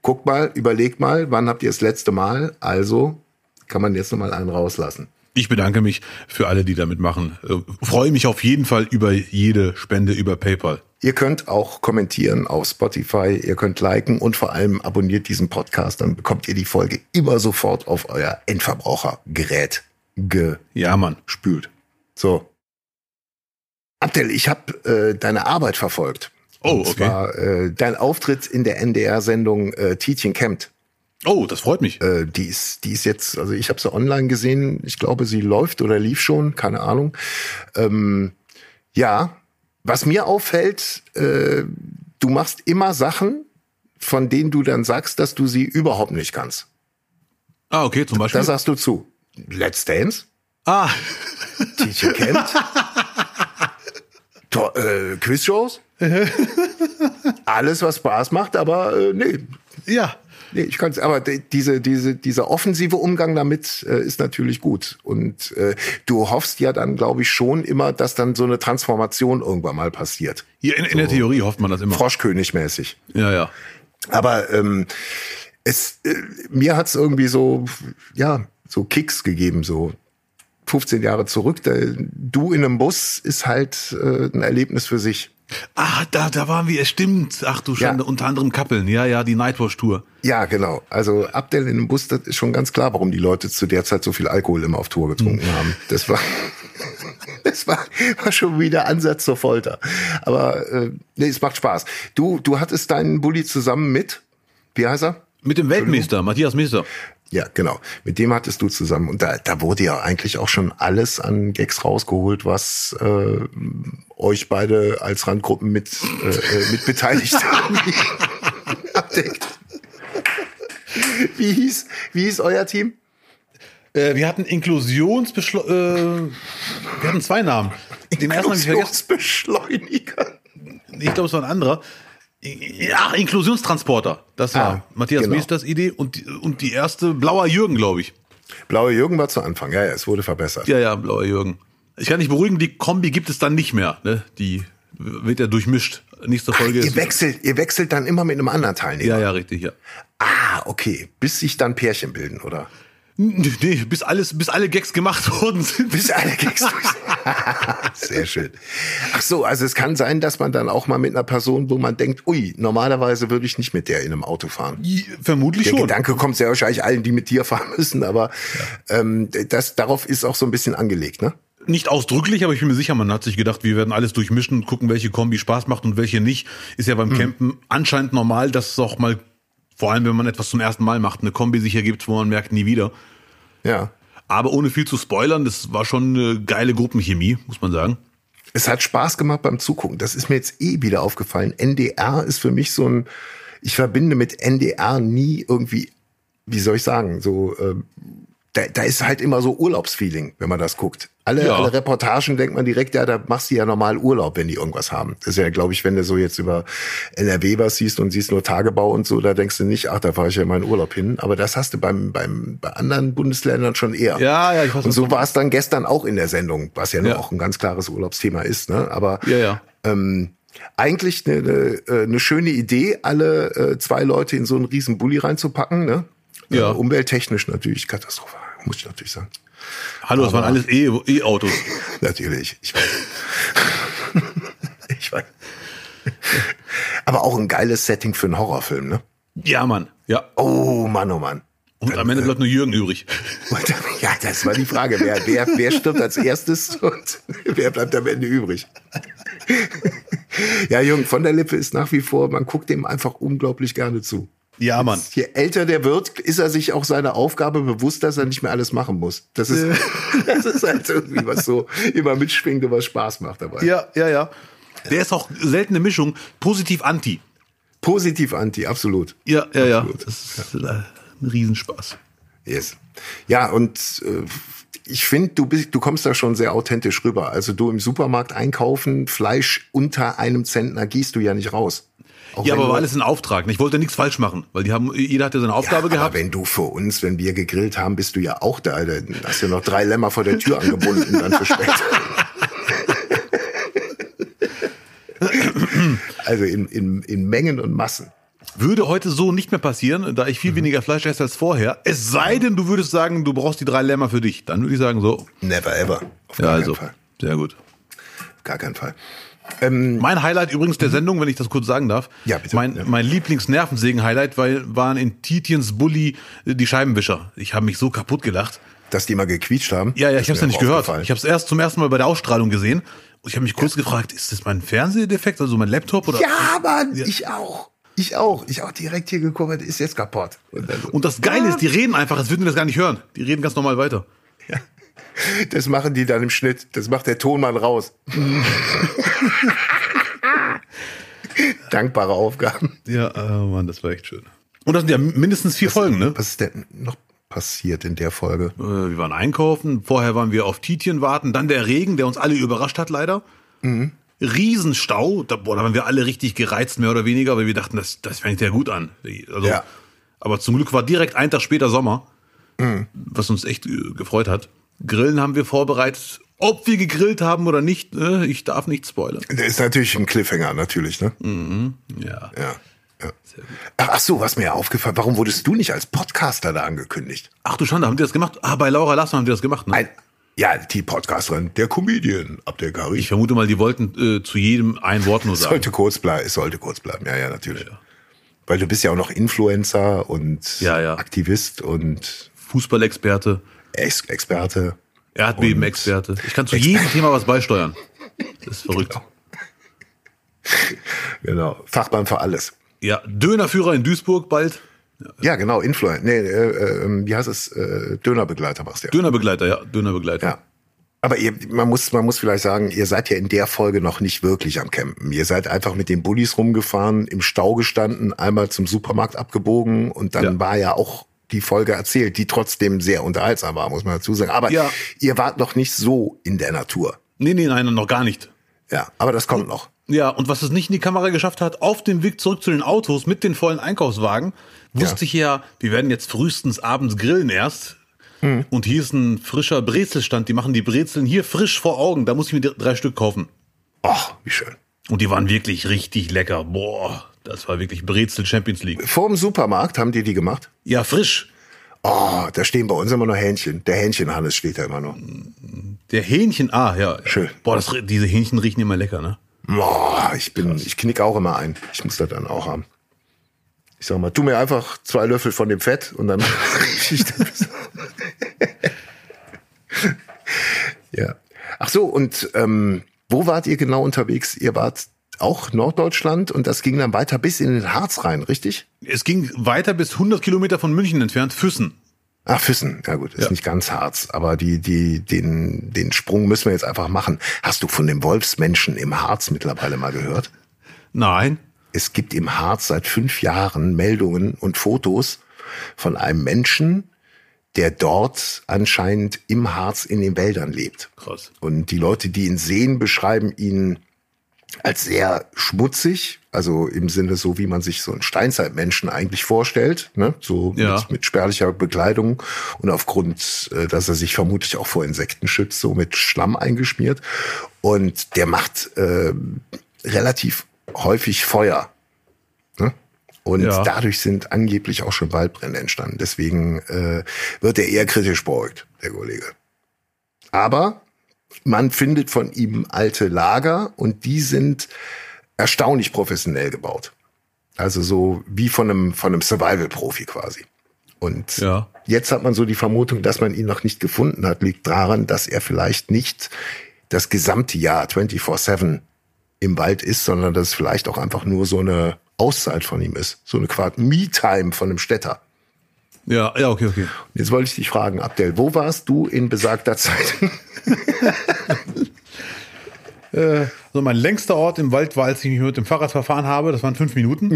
Guckt mal, überlegt mal, wann habt ihr das letzte Mal? Also kann man jetzt noch mal einen rauslassen. Ich bedanke mich für alle, die damit machen. Äh, freue mich auf jeden Fall über jede Spende über PayPal. Ihr könnt auch kommentieren auf Spotify, ihr könnt liken und vor allem abonniert diesen Podcast, dann bekommt ihr die Folge immer sofort auf euer Endverbrauchergerät Ja, Mann. gespült. So. Abdel, ich habe äh, deine Arbeit verfolgt. Oh, Und okay. zwar äh, dein Auftritt in der NDR-Sendung äh, Tietjen kämmt. Oh, das freut mich. Äh, die ist, die ist jetzt, also ich habe sie online gesehen. Ich glaube, sie läuft oder lief schon, keine Ahnung. Ähm, ja, was mir auffällt, äh, du machst immer Sachen, von denen du dann sagst, dass du sie überhaupt nicht kannst. Ah, okay, zum Beispiel. Da sagst du zu. Let's Dance, ah, Teacher Camp, To- äh, Quizshows, alles was Spaß macht, aber äh, nee, ja. Nee, ich kann's, aber de- diese, diese, dieser offensive Umgang damit äh, ist natürlich gut. Und äh, du hoffst ja dann, glaube ich, schon immer, dass dann so eine Transformation irgendwann mal passiert. Hier in, in der Theorie hofft man das immer. Froschkönig-mäßig. Ja, ja. Aber ähm, es, äh, mir hat's irgendwie so, ja, so Kicks gegeben, so 15 Jahre zurück. Da, du in einem Bus ist halt äh, ein Erlebnis für sich. Ah, da, da waren wir, es stimmt. Ach du Schande, Ja. unter anderem Kappeln. Ja, ja, die Nightwatch-Tour. Ja, genau. Also Abdel in einem Bus, das ist schon ganz klar, warum die Leute zu der Zeit so viel Alkohol immer auf Tour getrunken haben. Das war, das war, war schon wieder Ansatz zur Folter. Aber äh, nee, es macht Spaß. Du, du hattest deinen Bulli zusammen mit, wie heißt er? Mit dem Weltmeister, Matthias Meister. Ja, genau. Mit dem hattest du zusammen. Und da, da wurde ja eigentlich auch schon alles an Gags rausgeholt, was äh, euch beide als Randgruppen mit, äh, äh, mit beteiligt abdeckt. Wie hieß, wie hieß euer Team? Äh, wir hatten Inklusionsbeschle... Äh, wir hatten zwei Namen. Den ersten habe ich vergessen. Inklusionsbeschleuniger. Ich glaube, es war ein anderer. Ja, Inklusionstransporter. Das war Ah, Matthias genau. Meisters Idee und, die- und die erste Blauer Jürgen, glaube ich. Blaue Jürgen war zu Anfang. Ja, ja, es wurde verbessert. Ja, ja, Blauer Jürgen. Ich kann dich beruhigen, die Kombi gibt es dann nicht mehr. Ne? Die wird ja durchmischt. Nächste Folge Ihr ist. wechselt, ihr wechselt dann immer mit einem anderen Teilnehmer. Ja, ja, richtig, ja. Ah, okay. Bis sich dann Pärchen bilden, oder? Nee, bis alles, bis alle Gags gemacht worden sind. Bis alle Gags. Sehr schön. Ach so, also es kann sein, dass man dann auch mal mit einer Person, wo man denkt, ui, normalerweise würde ich nicht mit der in einem Auto fahren. Vermutlich Der schon. Gedanke kommt sehr wahrscheinlich allen, die mit dir fahren müssen, aber ähm, das darauf ist auch so ein bisschen angelegt, ne? Nicht ausdrücklich, aber ich bin mir sicher, man hat sich gedacht, wir werden alles durchmischen und gucken, welche Kombi Spaß macht und welche nicht. Ist ja beim Hm. Campen anscheinend normal, dass es auch mal, vor allem wenn man etwas zum ersten Mal macht, eine Kombi sich ergibt, wo man merkt, nie wieder. Ja. Aber ohne viel zu spoilern, das war schon eine geile Gruppenchemie, muss man sagen. Es hat Spaß gemacht beim Zugucken. Das ist mir jetzt eh wieder aufgefallen. NDR ist für mich so ein, ich verbinde mit NDR nie irgendwie, wie soll ich sagen, so, ähm, da, da ist halt immer so Urlaubsfeeling, wenn man das guckt. Alle, Ja. alle Reportagen denkt man direkt, ja, da machst du ja normal Urlaub, wenn die irgendwas haben. Das ist ja, glaube ich, wenn du so jetzt über NRW was siehst und siehst nur Tagebau und so, da denkst du nicht, ach, da fahre ich ja meinen Urlaub hin. Aber das hast du beim, beim, bei anderen Bundesländern schon eher. Ja, ja, ich weiß, Und so war es dann gestern auch in der Sendung, was ja, Ja. auch ein ganz klares Urlaubsthema ist. Ne? Aber Ja, ja. ähm, eigentlich eine, eine, äh, schöne Idee, alle äh, zwei Leute in so einen riesen Bulli reinzupacken. Ne? Ja. Äh, umwelttechnisch natürlich katastrophal, muss ich natürlich sagen. Hallo, das waren alles E- E-Autos. Natürlich, ich weiß. ich weiß. Aber auch ein geiles Setting für einen Horrorfilm, ne? ja, Mann. Ja. Oh Mann, oh Mann. Und am Ende bleibt nur Jürgen übrig. Und, ja, das war die Frage. Wer, wer, wer stirbt als erstes und wer bleibt am Ende übrig? Ja, Jürgen, von der Lippe ist nach wie vor, man guckt dem einfach unglaublich gerne zu. Ja, Mann. Je älter der wird, ist er sich auch seiner Aufgabe bewusst, dass er nicht mehr alles machen muss. Das ist, das ist halt irgendwie was so immer mitschwingt und was Spaß macht dabei. Ja, ja, ja. Der ist auch seltene Mischung, positiv-anti. Positiv anti, absolut. Ja, ja, ja. Absolut. Das ist äh, ein Riesenspaß. Yes. Ja, und äh, ich finde, du bist, du kommst da schon sehr authentisch rüber. Also du im Supermarkt einkaufen, Fleisch unter einem Zentner gehst du ja nicht raus. Auch Ja, aber war alles ein Auftrag. Ich wollte nichts falsch machen, weil die haben, jeder hatte seine Aufgabe ja, gehabt. Aber wenn du für uns, wenn wir gegrillt haben, bist du ja auch da. Dann hast du noch drei Lämmer vor der Tür angebunden dann für später. also in, in, in Mengen und Massen. Würde heute so nicht mehr passieren, da ich viel Mhm. weniger Fleisch esse als vorher. Es sei denn, du würdest sagen, du brauchst die drei Lämmer für dich. Dann würde ich sagen, so. Never ever. Auf Ja, gar also. keinen Fall. Sehr gut. Auf gar keinen Fall. Mein Highlight übrigens der Sendung, wenn ich das kurz sagen darf. Mhm. Ja, bitte. Mein, Ja. mein Lieblings-Nervensägen-Highlight waren in Titiens Bulli äh, die Scheibenwischer. Ich habe mich so kaputt gelacht. Dass die mal gequietscht haben. Ja, ja, ich habe es ja nicht gehört. Ich habe es erst zum ersten Mal bei der Ausstrahlung gesehen. Und ich habe mich kurz gefragt, ist das mein Fernsehdefekt, also mein Laptop oder? Ja, Mann, ich auch. Ich auch. Ich auch direkt hier geguckt, ist jetzt kaputt. Und dann so, Und das Geile ist, die reden einfach, als würden die das gar nicht hören. Die reden ganz normal weiter. Das machen die dann im Schnitt. Das macht der Tonmann raus. Dankbare Aufgaben. Ja, oh Mann, das war echt schön. Und das sind ja mindestens vier Folgen, ne? Was ist denn noch passiert in der Folge? Äh, Wir waren einkaufen, vorher waren wir auf Titien warten, dann der Regen, der uns alle überrascht hat leider. Riesenstau, da, boah, da waren wir alle richtig gereizt, mehr oder weniger, weil wir dachten, das, das fängt ja gut an. Also, Ja. Aber zum Glück war direkt ein Tag später Sommer, was uns echt äh, gefreut hat. Grillen haben wir vorbereitet. Ob wir gegrillt haben oder nicht, äh, ich darf nicht spoilern. Der ist natürlich ein Cliffhanger, natürlich, ne? Ja. Ja. ja. Ach, so, was mir aufgefallen, warum wurdest du nicht als Podcaster da angekündigt? Ach du Schande, haben die das gemacht? Ah, bei Laura Lassmann haben die das gemacht, ne? Ein, ja, die Podcasterin, der Comedian, Abdelkari. Ich vermute mal, die wollten äh, zu jedem ein Wort nur sagen. Sollte kurz bleiben, es sollte kurz bleiben, ja, ja, natürlich. Weil du bist ja auch noch Influencer und Ja, ja. Aktivist und Fußballexperte, Ex Experte. Erdbebenexperte. Ich kann zu jedem Thema was beisteuern. Das ist verrückt. Genau, Fachmann für alles. Ja, Dönerführer in Duisburg bald. Ja, genau, Influencer. Nee, äh, äh, wie heißt es? Äh, Dönerbegleiter machst du ja. Dönerbegleiter, ja, Dönerbegleiter. Ja. Aber ihr, man muss, man muss vielleicht sagen, ihr seid ja in der Folge noch nicht wirklich am Campen. Ihr seid einfach mit den Bullis rumgefahren, im Stau gestanden, einmal zum Supermarkt abgebogen und dann Ja. war ja auch die Folge erzählt, die trotzdem sehr unterhaltsam war, muss man dazu sagen. Aber Ja. ihr wart noch nicht so in der Natur. Nee, nee, nein, noch gar nicht. Ja, aber das kommt noch. Ja, und was es nicht in die Kamera geschafft hat, auf dem Weg zurück zu den Autos mit den vollen Einkaufswagen, wusste ich ja, wir werden jetzt frühestens abends grillen erst. Und hier ist ein frischer Brezelstand, die machen die Brezeln hier frisch vor Augen, da muss ich mir drei Stück kaufen. Och, wie schön. Und die waren wirklich richtig lecker. Boah, das war wirklich Brezel Champions League. Vor dem Supermarkt haben die die gemacht. Ja, frisch. Oh, da stehen bei uns immer noch Hähnchen. Der Hähnchenhannes steht da immer noch. Der Hähnchen, ah, ja. Schön. Boah, das, diese Hähnchen riechen immer lecker, ne? Boah, ich bin, ich knick auch immer ein. Ich muss das dann auch haben. Ich sag mal, tu mir einfach zwei Löffel von dem Fett und dann riech ich das. ja. Ach so, und ähm, wo wart ihr genau unterwegs? Ihr wart auch Norddeutschland und das ging dann weiter bis in den Harz rein, richtig? Es ging weiter bis 100 Kilometer von München entfernt, Füssen. Ach, Füssen, ja gut, ist Ja. nicht ganz Harz, aber die, die, den, den Sprung müssen wir jetzt einfach machen. Hast du von dem Wolfsmenschen im Harz mittlerweile mal gehört? Nein. Es gibt im Harz seit fünf Jahren Meldungen und Fotos von einem Menschen, der dort anscheinend im Harz in den Wäldern lebt. Krass. Und die Leute, die ihn sehen, beschreiben ihn als sehr schmutzig, also im Sinne so, wie man sich so einen Steinzeitmenschen eigentlich vorstellt, ne? so Ja. mit, mit spärlicher Bekleidung und aufgrund, äh, dass er sich vermutlich auch vor Insekten schützt, so mit Schlamm eingeschmiert. Und der macht äh, relativ häufig Feuer. Ne? Und Ja. dadurch sind angeblich auch schon Waldbrände entstanden. Deswegen äh, wird er eher kritisch beäugt, der Kollege. Aber man findet von ihm alte Lager und die sind erstaunlich professionell gebaut. Also so wie von einem, von einem Survival-Profi quasi. Und Ja. jetzt hat man so die Vermutung, dass man ihn noch nicht gefunden hat, liegt daran, dass er vielleicht nicht das gesamte Jahr 24-7 im Wald ist, sondern dass es vielleicht auch einfach nur so eine Auszeit von ihm ist. So eine Quart Me-Time von einem Städter. Ja, ja, okay, okay. Und jetzt wollte ich dich fragen, Abdel, wo warst du in besagter Zeit? Also mein längster Ort im Wald war, als ich mich mit dem Fahrrad verfahren habe. Das waren fünf Minuten.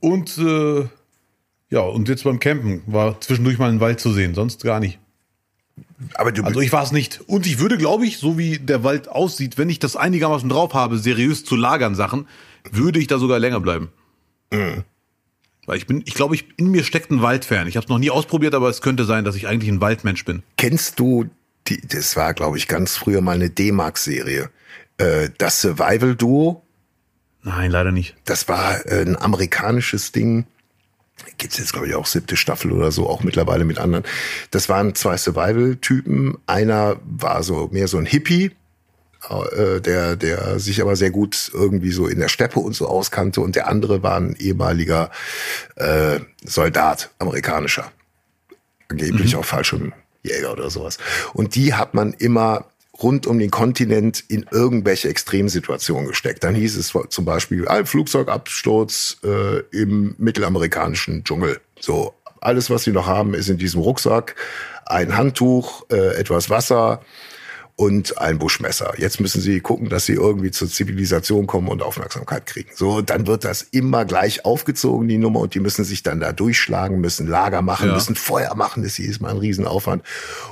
Und äh, ja, und jetzt beim Campen war zwischendurch mal ein Wald zu sehen, sonst gar nicht. Aber du, Also ich war es nicht. Und ich würde, glaube ich, so wie der Wald aussieht, wenn ich das einigermaßen drauf habe, seriös zu lagern Sachen, würde ich da sogar länger bleiben. Weil ich bin, ich glaube, ich in mir steckt ein Waldfan. Ich habe es noch nie ausprobiert, aber es könnte sein, dass ich eigentlich ein Waldmensch bin. kennst du, die, das war, glaube ich, ganz früher mal eine D-Mark-Serie. Äh, das Survival-Duo, Nein, leider nicht. das war äh, ein amerikanisches Ding. Gibt's jetzt, glaube ich, auch siebte Staffel oder so, auch mittlerweile mit anderen. Das waren zwei Survival-Typen. Einer war so mehr so ein Hippie, äh, der, der sich aber sehr gut irgendwie so in der Steppe und so auskannte. Und der andere war ein ehemaliger äh, Soldat, amerikanischer. Angeblich auch Fallschirmjäger oder sowas. Und die hat man immer rund um den Kontinent in irgendwelche Extremsituationen gesteckt. Dann hieß es zum Beispiel ein Flugzeugabsturz äh, im mittelamerikanischen Dschungel. So, alles, was sie noch haben, ist in diesem Rucksack ein Handtuch, äh, etwas Wasser und ein Buschmesser. Jetzt müssen sie gucken, dass sie irgendwie zur Zivilisation kommen und Aufmerksamkeit kriegen. So, dann wird das immer gleich aufgezogen, die Nummer, und die müssen sich dann da durchschlagen, müssen Lager machen, Ja. müssen Feuer machen, das ist jedes Mal ein Riesenaufwand.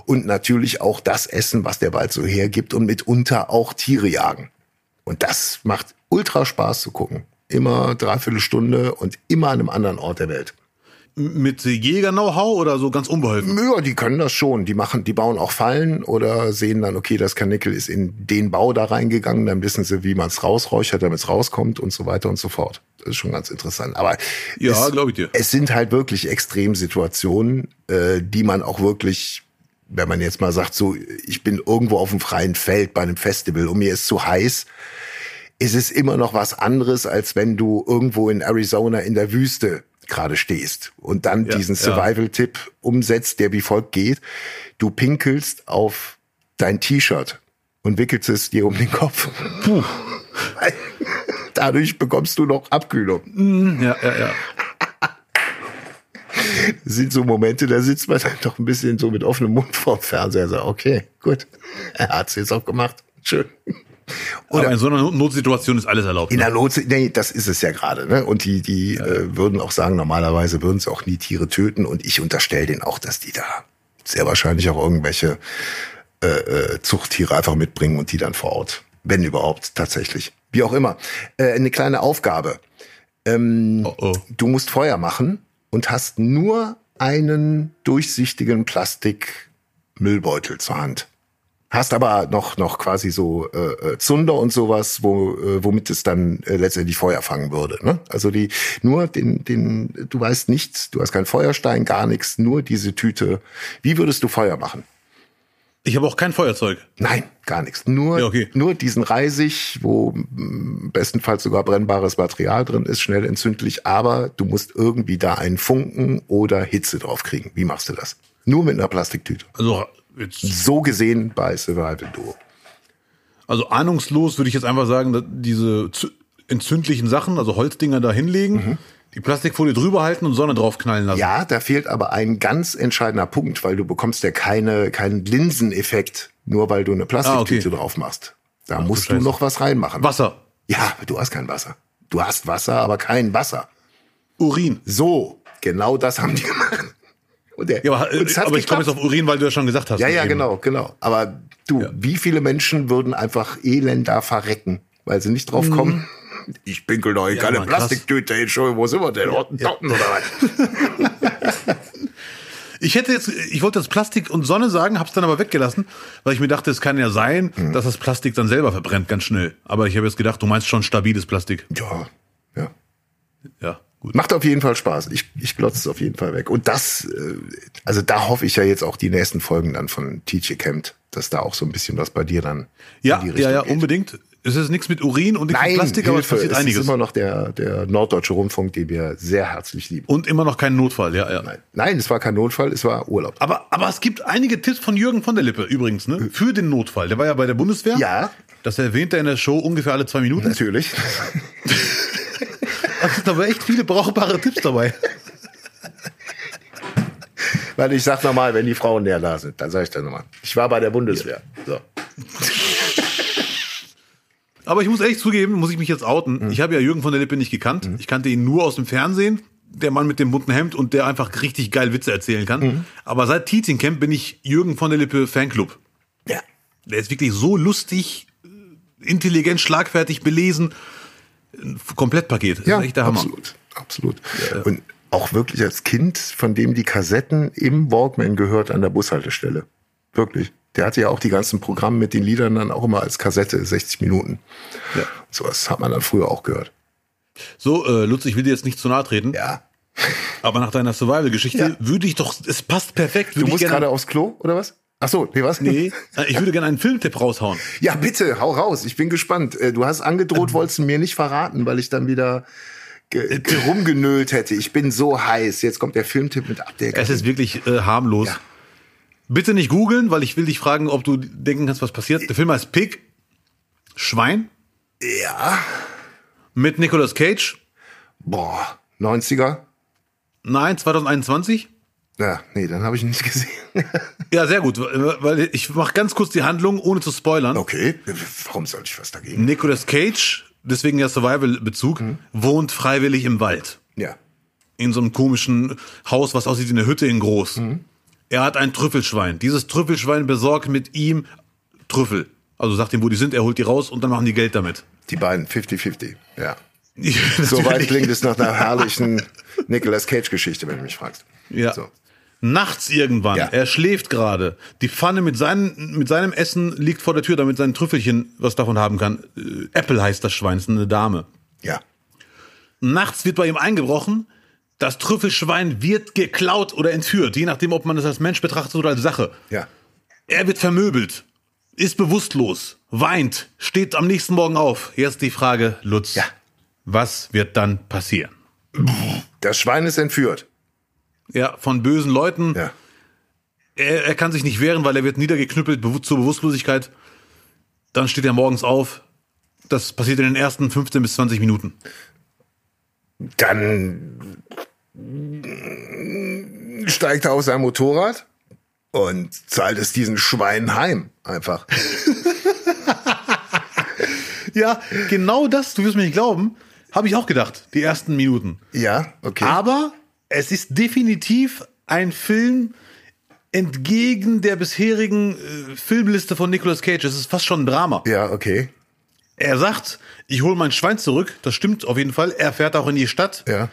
Und natürlich auch das Essen, was der Wald so hergibt und mitunter auch Tiere jagen. Und das macht ultra Spaß zu gucken. Immer dreiviertel Stunde und immer an einem anderen Ort der Welt. Mit Jäger-Know-how oder so ganz unbeholfen? Ja, die können das schon. Die machen, die bauen auch Fallen oder sehen dann, okay, das Karnickel ist in den Bau da reingegangen, dann wissen sie, wie man es rausräuchert, damit es rauskommt und so weiter und so fort. Das ist schon ganz interessant. Aber Ja, glaube ich dir. es sind halt wirklich Extremsituationen, äh, die man auch wirklich, wenn man jetzt mal sagt, so, ich bin irgendwo auf dem freien Feld bei einem Festival und mir ist zu heiß, ist es immer noch was anderes, als wenn du irgendwo in Arizona in der Wüste gerade stehst und dann Ja, diesen ja. Survival-Tipp umsetzt, der wie folgt geht. Du pinkelst auf dein T-Shirt und wickelst es dir um den Kopf. Puh. Dadurch bekommst du noch Abkühlung. Ja, ja, ja. Das sind so Momente, da sitzt man dann doch ein bisschen so mit offenem Mund vorm Fernseher. So, okay, gut. Er hat's jetzt auch gemacht. Schön. Aber in so einer Not- Notsituation ist alles erlaubt. In Ne? der Not, nee, das ist es ja gerade. Ne? Und die, die äh, würden auch sagen, normalerweise würden sie auch nie Tiere töten. Und ich unterstelle denen auch, dass die da sehr wahrscheinlich auch irgendwelche äh, äh, Zuchttiere einfach mitbringen und die dann vor Ort, wenn überhaupt, tatsächlich. Wie auch immer. Äh, eine kleine Aufgabe. Oh, oh. Du musst Feuer machen und hast nur einen durchsichtigen Plastikmüllbeutel zur Hand. Hast aber noch noch quasi so äh, äh, Zunder und sowas, wo äh, womit es dann äh, letztendlich Feuer fangen würde. Ne? Also die nur den den du weißt nichts, du hast keinen Feuerstein, gar nichts, nur diese Tüte. Wie würdest du Feuer machen? Ich habe auch kein Feuerzeug. Nein, gar nichts. Nur, Ja, okay. nur diesen Reisig, wo mm, bestenfalls sogar brennbares Material drin ist, schnell entzündlich, aber du musst irgendwie da einen Funken oder Hitze drauf kriegen. Wie machst du das? Nur mit einer Plastiktüte. Also jetzt, So gesehen bei Survival Duo. also ahnungslos würde ich jetzt einfach sagen, dass diese zü- entzündlichen Sachen, also Holzdinger da hinlegen, die Plastikfolie drüber halten und Sonne drauf knallen lassen. Ja, da fehlt aber ein ganz entscheidender Punkt, weil du bekommst ja keine, keinen Linseneffekt, nur weil du eine Plastiktüte Ah, okay. drauf machst. Da musst du du Scheiße. noch was reinmachen. Wasser, Ja, du hast kein Wasser. Du hast Wasser, aber kein Wasser. Urin. So, genau das haben die gemacht. Und der, Ja, aber, aber ich komme jetzt auf Urin, weil du ja schon gesagt hast. Ja, ja, eben. genau, genau. Aber du, Ja. wie viele Menschen würden einfach elender verrecken, weil sie nicht drauf kommen? Ich pinkel doch in Ja, keine Mann. Plastiktüte. Entschuldigung, wo sind wir denn? Orten, Dotten oder was? Ich hätte jetzt, ich wollte jetzt Plastik und Sonne sagen, hab's dann aber weggelassen, weil ich mir dachte, es kann ja sein, Mhm. dass das Plastik dann selber verbrennt ganz schnell. Aber ich habe jetzt gedacht, du meinst schon stabiles Plastik. Ja, ja. Ja, gut. Macht auf jeden Fall Spaß. Ich, ich glotze es auf jeden Fall weg. Und das, äh, also da hoffe ich ja jetzt auch die nächsten Folgen dann von TJ Camp, dass da auch so ein bisschen was bei dir dann Ja, in die Richtung ja, ja, geht. unbedingt. Es ist nichts mit Urin und nichts Nein, mit Plastik, aber es passiert es einiges. ist immer noch der, der norddeutsche Rundfunk, den wir sehr herzlich lieben. und immer noch kein Notfall, ja, ja. Nein, Nein, es war kein Notfall, es war Urlaub. Aber, aber es gibt einige Tipps von Jürgen von der Lippe übrigens, ne? Für den Notfall. Der war ja bei der Bundeswehr. Ja. Das erwähnt er in der Show ungefähr alle zwei Minuten. Natürlich. Es sind aber echt viele brauchbare Tipps dabei. Weil ich sag nochmal, wenn die Frauen näher da sind, dann sage ich das nochmal. Ich war bei der Bundeswehr. So. Aber ich muss ehrlich zugeben, muss ich mich jetzt outen. Ich habe ja Jürgen von der Lippe nicht gekannt. Ich kannte ihn nur aus dem Fernsehen. Der Mann mit dem bunten Hemd und der einfach richtig geil Witze erzählen kann. Aber seit Teaching Camp bin ich Jürgen von der Lippe Fanclub. Ja. Der ist wirklich so lustig, intelligent, schlagfertig, belesen. Ein Komplettpaket. Das Ja, ist echt der Hammer. absolut. Absolut. Und auch wirklich als Kind, von dem die Kassetten im Walkman gehört an der Bushaltestelle. Wirklich. Der hatte ja auch die ganzen Programme mit den Liedern dann auch immer als Kassette, 60 Minuten. Ja. Sowas hat man dann früher auch gehört. So, äh, Lutz, ich will dir jetzt nicht zu nahe treten, Ja. aber nach deiner Survival-Geschichte Ja. würde ich doch, es passt perfekt. Du musst gerade aufs Klo, oder was? Ach so, nee, was? nee, äh, ich würde gerne einen Filmtipp raushauen. Ja, bitte, hau raus. Ich bin gespannt. Äh, Du hast angedroht, wolltest du mir nicht verraten, weil ich dann wieder ge ge rumgenölt hätte. Ich bin so heiß. Jetzt kommt der Filmtipp mit Abdecker. Es ist wirklich äh, harmlos. Ja. Bitte nicht googeln, weil ich will dich fragen, ob du denken kannst, was passiert. Der Film heißt Pig, Schwein, Ja. mit Nicolas Cage. Boah, 90er? Nein, 2021. Ja, nee, dann habe ich ihn nicht gesehen. Ja, sehr gut, weil ich mache ganz kurz die Handlung, ohne zu spoilern. Okay, warum soll ich was dagegen? Nicolas Cage, deswegen ja Survival-Bezug, wohnt freiwillig im Wald. Ja. In so einem komischen Haus, was aussieht wie eine Hütte in groß. Er hat ein Trüffelschwein. Dieses Trüffelschwein besorgt mit ihm Trüffel. Also sagt ihm, wo die sind, er holt die raus und dann machen die Geld damit. Die beiden 50-50. Ja. Natürlich. Soweit klingt es nach einer herrlichen Nicolas Cage-Geschichte, wenn du mich fragst. Ja. So. Nachts irgendwann, Ja. er schläft gerade. Die Pfanne mit, seinen, mit seinem Essen liegt vor der Tür, damit sein Trüffelchen was davon haben kann. Äh, Apple heißt das Schwein, ist eine Dame. Ja. Nachts wird bei ihm eingebrochen. Das Trüffelschwein wird geklaut oder entführt, je nachdem, ob man es als Mensch betrachtet oder als Sache. Ja. Er wird vermöbelt, ist bewusstlos, weint, steht am nächsten Morgen auf. Jetzt die Frage, Lutz. Ja. Was wird dann passieren? Das Schwein ist entführt. Ja, von bösen Leuten. Ja. Er, er kann sich nicht wehren, weil er wird niedergeknüppelt zur Bewusstlosigkeit. Dann steht er morgens auf. Das passiert in den ersten 15 bis 20 Minuten. Dann steigt er auf sein Motorrad und zahlt es diesen Schwein heim. Einfach. Ja, genau das, du wirst mir nicht glauben, habe ich auch gedacht, die ersten Minuten. Ja, okay. Aber es ist definitiv ein Film entgegen der bisherigen äh, Filmliste von Nicolas Cage. Es ist fast schon ein Drama. ja, okay. Er sagt, ich hole mein Schwein zurück. Das stimmt auf jeden Fall. Er fährt auch in die Stadt. Ja.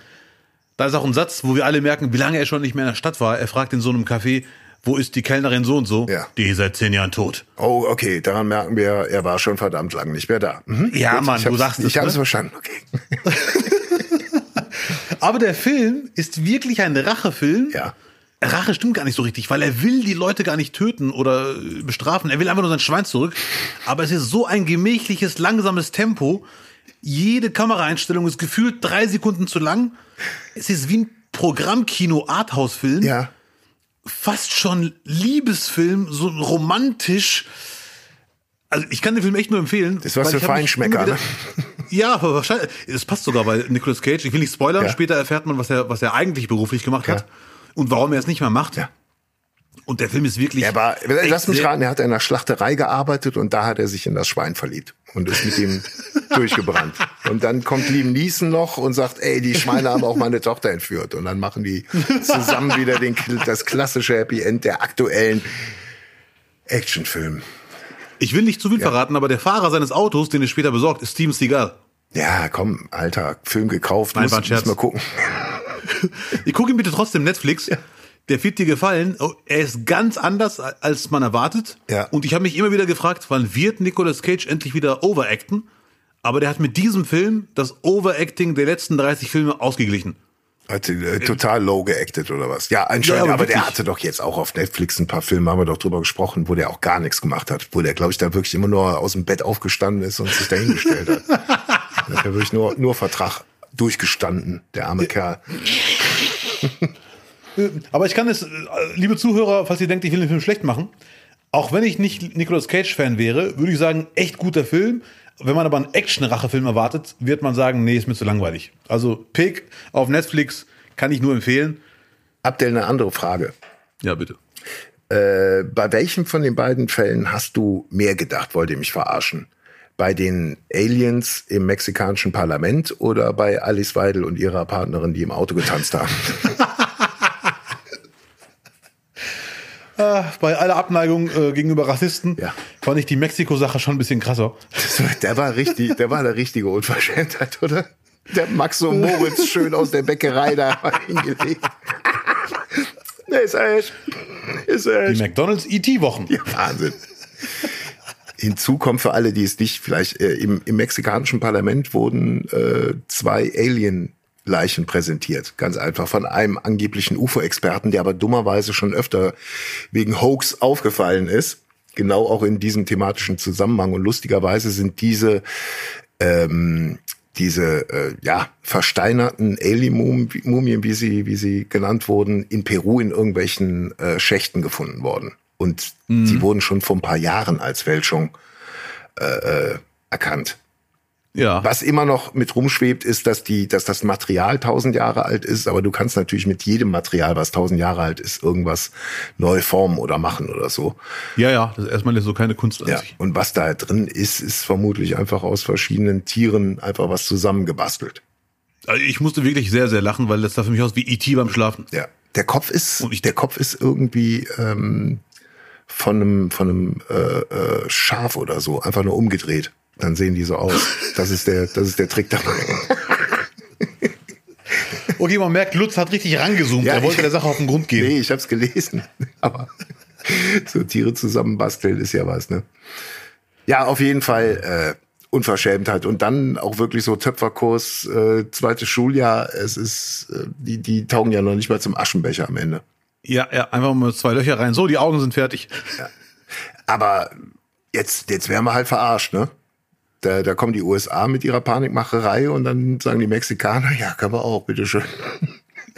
Da ist auch ein Satz, wo wir alle merken, wie lange er schon nicht mehr in der Stadt war. Er fragt in so einem Café, wo ist die Kellnerin so und so? Ja. Die ist seit zehn Jahren tot. Oh, okay. Daran merken wir, er war schon verdammt lang nicht mehr da. Mhm. Ja, Mann, ich du sagst es, Ich habe es ne? verstanden. Okay. Aber der Film ist wirklich ein Rachefilm. Ja. Rache stimmt gar nicht so richtig, weil er will die Leute gar nicht töten oder äh, bestrafen. Er will einfach nur sein Schwein zurück. Aber es ist so ein gemächliches, langsames Tempo. Jede Kameraeinstellung ist gefühlt drei Sekunden zu lang. Es ist wie ein Programmkino-Arthouse-Film. Ja. Fast schon Liebesfilm, so romantisch. Also ich kann den Film echt nur empfehlen. Das ist was für Feinschmecker, ne? Ja, aber wahrscheinlich. Es passt sogar, weil Nicolas Cage, ich will nicht spoilern, Ja. später erfährt man, was er, was er eigentlich beruflich gemacht hat und warum er es nicht mehr macht. Ja. Und der Film ist wirklich. Er war, lass mich raten, er hat in einer Schlachterei gearbeitet und da hat er sich in das Schwein verliebt und ist mit ihm durchgebrannt. Und dann kommt Liam Neeson noch und sagt, ey, die Schweine haben auch meine Tochter entführt. Und dann machen die zusammen wieder den, das klassische Happy End der aktuellen Actionfilm. Ich will nicht zu viel verraten, aber der Fahrer seines Autos, den er später besorgt, ist Steven Seagal. Ja, komm, Alter, Film gekauft, Nein, muss, war ein Scherz. mal gucken. Ich gucke ihn bitte trotzdem Netflix. Der wird dir gefallen. Oh, Er ist ganz anders, als man erwartet. Ja. Und ich habe mich immer wieder gefragt, wann wird Nicolas Cage endlich wieder overacten? Aber der hat mit diesem Film das Overacting der letzten 30 Filme ausgeglichen. Hat äh, total low geactet oder was? Ja, anscheinend, Ja, aber aber, der hatte doch jetzt auch auf Netflix ein paar Filme, haben wir doch drüber gesprochen, wo der auch gar nichts gemacht hat. Wo der, glaube ich, da wirklich immer nur aus dem Bett aufgestanden ist und sich dahingestellt hat. Der hat ja wirklich nur, nur Vertrag durchgestanden, der arme Kerl. Aber ich kann es, äh, liebe Zuhörer, falls ihr denkt, ich will den Film schlecht machen, Auch wenn ich nicht Nicolas Cage-Fan wäre, würde ich sagen, echt guter Film. Wenn man aber einen Action-Rachefilm erwartet, wird man sagen, nee, ist mir zu langweilig. Also Pig auf Netflix kann ich nur empfehlen. Abdel, eine andere Frage. Ja, bitte. Äh, bei welchem von den beiden Fällen hast du mehr gedacht, wollt ihr mich verarschen? Bei den Aliens im mexikanischen Parlament oder bei Alice Weidel und ihrer Partnerin, die im Auto getanzt haben? Ah, bei aller Abneigung äh, gegenüber Rassisten Ja. fand ich die Mexiko-Sache schon ein bisschen krasser. der war richtig, der war eine richtige Unverschämtheit, oder? Der Max und Moritz schön aus der Bäckerei da hingelegt. Der ist echt. Ist Die echt. McDonalds ET-Wochen. Ja, Wahnsinn. Hinzu kommt für alle, die es nicht vielleicht äh, im, im mexikanischen Parlament wurden äh, zwei Alien-Leichen präsentiert. Ganz einfach von einem angeblichen UFO-Experten, der aber dummerweise schon öfter wegen Hoax aufgefallen ist. Genau auch in diesem thematischen Zusammenhang. Und lustigerweise sind diese ähm, diese äh, ja versteinerten Alien-Mumien, wie sie wie sie genannt wurden, in Peru in irgendwelchen äh, Schächten gefunden worden. Und die wurden schon vor ein paar Jahren als Fälschung äh, äh, erkannt. Ja. Was immer noch mit rumschwebt, ist, dass die, dass das Material tausend Jahre alt ist, aber du kannst natürlich mit jedem Material, was tausend Jahre alt ist, irgendwas neu formen oder machen oder so. Ja, ja, das ist erstmal so keine Kunst an Ja. sich. Und was da drin ist, ist vermutlich einfach aus verschiedenen Tieren einfach was zusammengebastelt. Also ich musste wirklich sehr, sehr lachen, weil das sah für mich aus wie ET beim Schlafen. Ja. Der Kopf ist, Und ich- der Kopf ist irgendwie ähm, von einem, von einem äh, äh, Schaf oder so einfach nur umgedreht. Dann sehen die so aus. Das ist der, das ist der Trick dabei. Okay, man merkt, Lutz hat richtig rangezoomt. Ja, er wollte ich- der Sache auf den Grund gehen. Nee, ich hab's gelesen. Aber so Tiere zusammenbasteln ist ja was, ne? Ja, auf jeden Fall äh, Unverschämtheit. Und dann auch wirklich so Töpferkurs, äh, zweites Schuljahr. Es ist, äh, die, die taugen ja noch nicht mal zum Aschenbecher am Ende. Ja, ja, einfach mal zwei Löcher rein. So, die Augen sind fertig. Aber jetzt, jetzt wären wir halt verarscht, ne? Da, da kommen die USA mit ihrer Panikmacherei und dann sagen die Mexikaner, ja, können wir auch, bitteschön.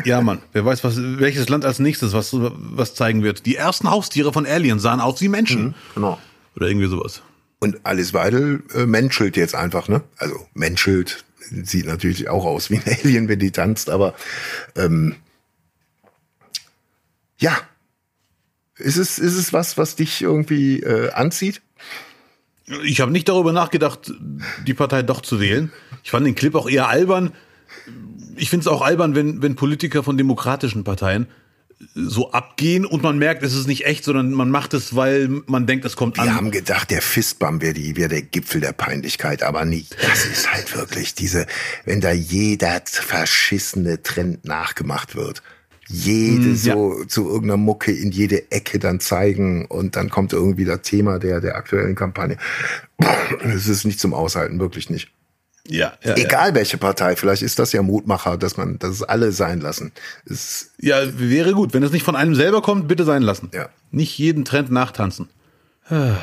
Ja, Mann. Wer weiß, was, welches Land als nächstes was, was zeigen wird. Die ersten Haustiere von Aliens sahen aus wie Menschen. Genau. Oder irgendwie sowas. Und Alice Weidel äh, menschelt jetzt einfach, ne? Also menschelt, sieht natürlich auch aus wie ein Alien, wenn die tanzt, aber ähm, ja. Ist es, ist es was, was dich irgendwie äh, anzieht? Ich habe nicht darüber nachgedacht, die Partei doch zu wählen. Ich fand den Clip auch eher albern. Ich finde es auch albern, wenn, wenn Politiker von demokratischen Parteien so abgehen und man merkt, es ist nicht echt, sondern man macht es, weil man denkt, es kommt Wir an. haben gedacht, der Fistbump wäre wäre der Gipfel der Peinlichkeit, aber nicht. Das ist halt wirklich diese, wenn da jeder verschissene Trend nachgemacht wird. Jede so zu irgendeiner Mucke in jede Ecke dann zeigen und dann kommt irgendwie das Thema der, der aktuellen Kampagne. Es ist nicht zum Aushalten, wirklich nicht. Ja, ja, ja. Egal welche Partei, vielleicht ist das ja Mutmacher, dass man, dass es alle sein lassen. Es, ja, wäre gut. Wenn es nicht von einem selber kommt, bitte sein lassen. Ja. Nicht jeden Trend nachtanzen. Ah.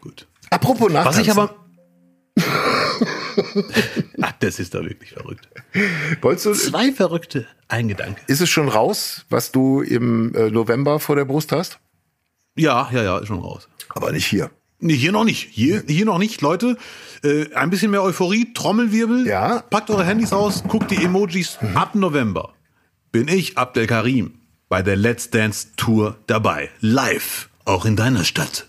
Gut. apropos Was Nachtanzen. ich aber. Ach, das ist da wirklich verrückt. Wolltest du, Zwei Verrückte, ein Gedanke. ist es schon raus, was du im äh, November vor der Brust hast? Ja, ja, ja, ist schon raus. Aber nicht hier. Nee, hier noch nicht. Hier, hier noch nicht, Leute. Äh, ein bisschen mehr Euphorie, Trommelwirbel. Ja. Packt eure Handys aus, guckt die Emojis. Ab November bin ich, Abdel Karim, bei der Let's Dance Tour dabei. Live. Auch in deiner Stadt.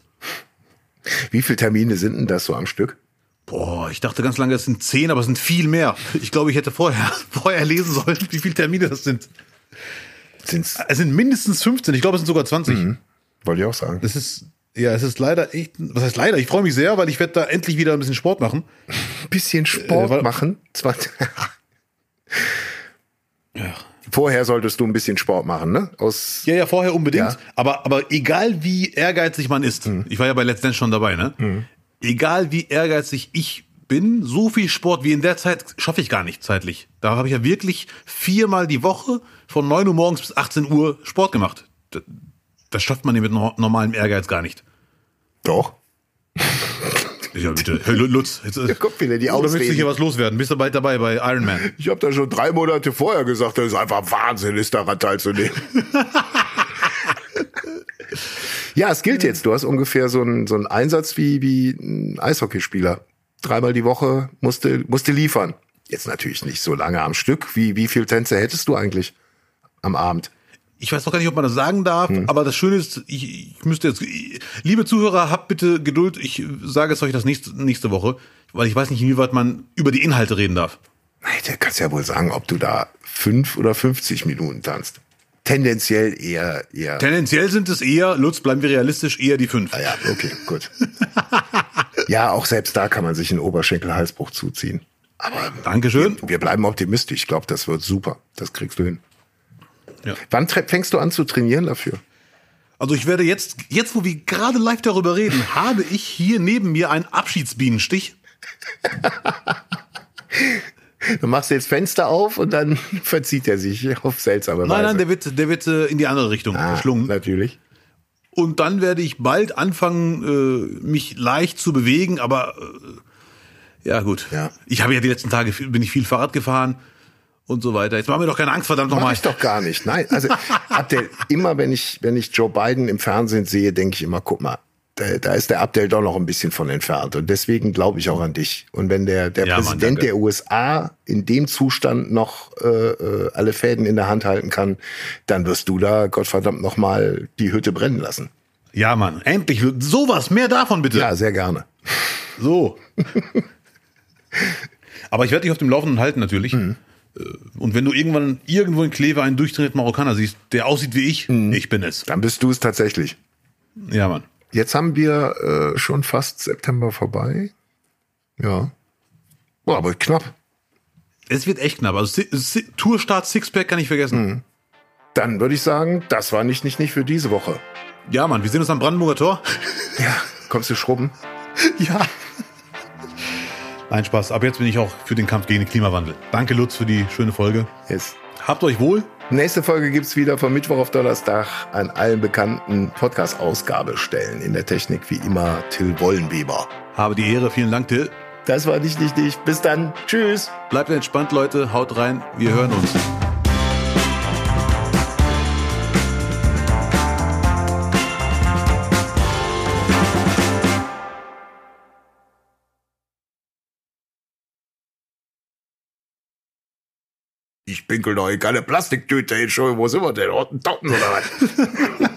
Wie viele Termine sind denn das so am Stück? Boah, ich dachte ganz lange, es sind zehn, aber es sind viel mehr. Ich glaube, ich hätte vorher, vorher lesen sollen, wie viele Termine das sind. Sind's, Es sind mindestens 15, ich glaube, es sind sogar 20. wollte ich auch sagen. Das ist, ja, es ist leider echt, was heißt leider? Ich freue mich sehr, weil ich werde da endlich wieder ein bisschen Sport machen. Ein bisschen Sport Äh, weil- machen. Ja. Vorher solltest du ein bisschen Sport machen, ne? Aus, Ja, ja, vorher unbedingt. Ja. Aber, aber egal wie ehrgeizig man ist, ich war ja bei Let's Dance schon dabei, ne? Egal wie ehrgeizig ich bin, so viel Sport wie in der Zeit schaffe ich gar nicht zeitlich. Da habe ich ja wirklich viermal die Woche von 9 Uhr morgens bis 18 Uhr Sport gemacht. Das, schafft man ja mit no- normalem Ehrgeiz gar nicht. doch. Ja, bitte. Hey, Lu- Lutz, jetzt, Da kommt wieder die Oder willst du Ausreden. hier was loswerden? Bist du bald dabei bei Iron Man? Ich habe da schon drei Monate vorher gesagt, das ist einfach Wahnsinn, ist daran teilzunehmen. Ja, es gilt jetzt. Du hast ungefähr so einen, so einen Einsatz wie, wie ein Eishockeyspieler. Dreimal die Woche musste, musste liefern. Jetzt natürlich nicht so lange am Stück. Wie, wie viel Tänze hättest du eigentlich am Abend? Ich weiß noch gar nicht, ob man das sagen darf, Hm. aber das Schöne ist, ich, ich müsste jetzt, liebe Zuhörer, habt bitte Geduld. Ich sage es euch das nächste, nächste Woche, weil ich weiß nicht, inwieweit man über die Inhalte reden darf. Nein, du kannst ja wohl sagen, ob du da fünf oder 50 Minuten tanzt. Tendenziell eher, eher. Tendenziell sind es eher, Lutz, bleiben wir realistisch, eher die fünf. Ah ja, okay, gut. ja, auch selbst da kann man sich einen Oberschenkel-Halsbruch zuziehen. Aber Dankeschön. wir bleiben optimistisch. Ich glaube, das wird super. Das kriegst du hin. Ja. Wann fängst du an zu trainieren dafür? Also ich werde jetzt, jetzt wo wir gerade live darüber reden, habe ich hier neben mir einen Abschiedsbienenstich. Du machst jetzt Fenster auf und dann verzieht er sich auf seltsame Weise. Nein, nein, der wird, der wird äh, in die andere Richtung ah, geschlungen. Natürlich. Und dann werde ich bald anfangen, äh, mich leicht zu bewegen, aber äh, ja gut. Ja. Ich habe ja die letzten Tage viel- bin ich viel Fahrrad gefahren und so weiter. Jetzt machen wir doch keine Angst, verdammt Mach nochmal. ich doch gar nicht. Nein, also Abdel, immer wenn ich, wenn ich Joe Biden im Fernsehen sehe, denke ich immer, guck mal, da, da ist der Abdel doch noch ein bisschen von entfernt. Und deswegen glaube ich auch an dich. Und wenn der, der Ja, Mann, Präsident danke. der USA in dem Zustand noch äh, äh, alle Fäden in der Hand halten kann, dann wirst du da, Gottverdammt, noch mal die Hütte brennen lassen. Ja, Mann, endlich wird sowas, mehr davon bitte. Ja, sehr gerne. So. Aber ich werde dich auf dem Laufenden halten natürlich. Mhm. Äh, Und wenn du irgendwann irgendwo in Kleve einen durchtrainierten Marokkaner siehst, der aussieht wie ich, Mhm. ich bin es. Dann bist du es tatsächlich. Ja, Mann. Jetzt haben wir äh, schon fast September vorbei. Ja. Oh, aber knapp. Es wird echt knapp. Also Tourstart Sixpack kann ich vergessen. Mhm. Dann würde ich sagen, das war nicht, nicht, nicht für diese Woche. Ja, Mann, wir sehen uns am Brandenburger Tor. Ja, kommst du schrubben? ja. Nein, Spaß. Ab jetzt bin ich auch für den Kampf gegen den Klimawandel. Danke, Lutz, für die schöne Folge. Yes. Habt euch wohl. Nächste Folge gibt's wieder von Mittwoch auf Donnerstag an allen bekannten Podcast-Ausgabestellen. In der Technik wie immer Till Wollenweber. Habe die Ehre. Vielen Dank, Till. Das war nicht, nicht, nicht. Bis dann. Tschüss. Bleibt entspannt, Leute. Haut rein. Wir hören uns. Ich pinkel doch in keine Plastiktüte. Entschuldigung, wo sind wir denn? Rotten Totten oder was?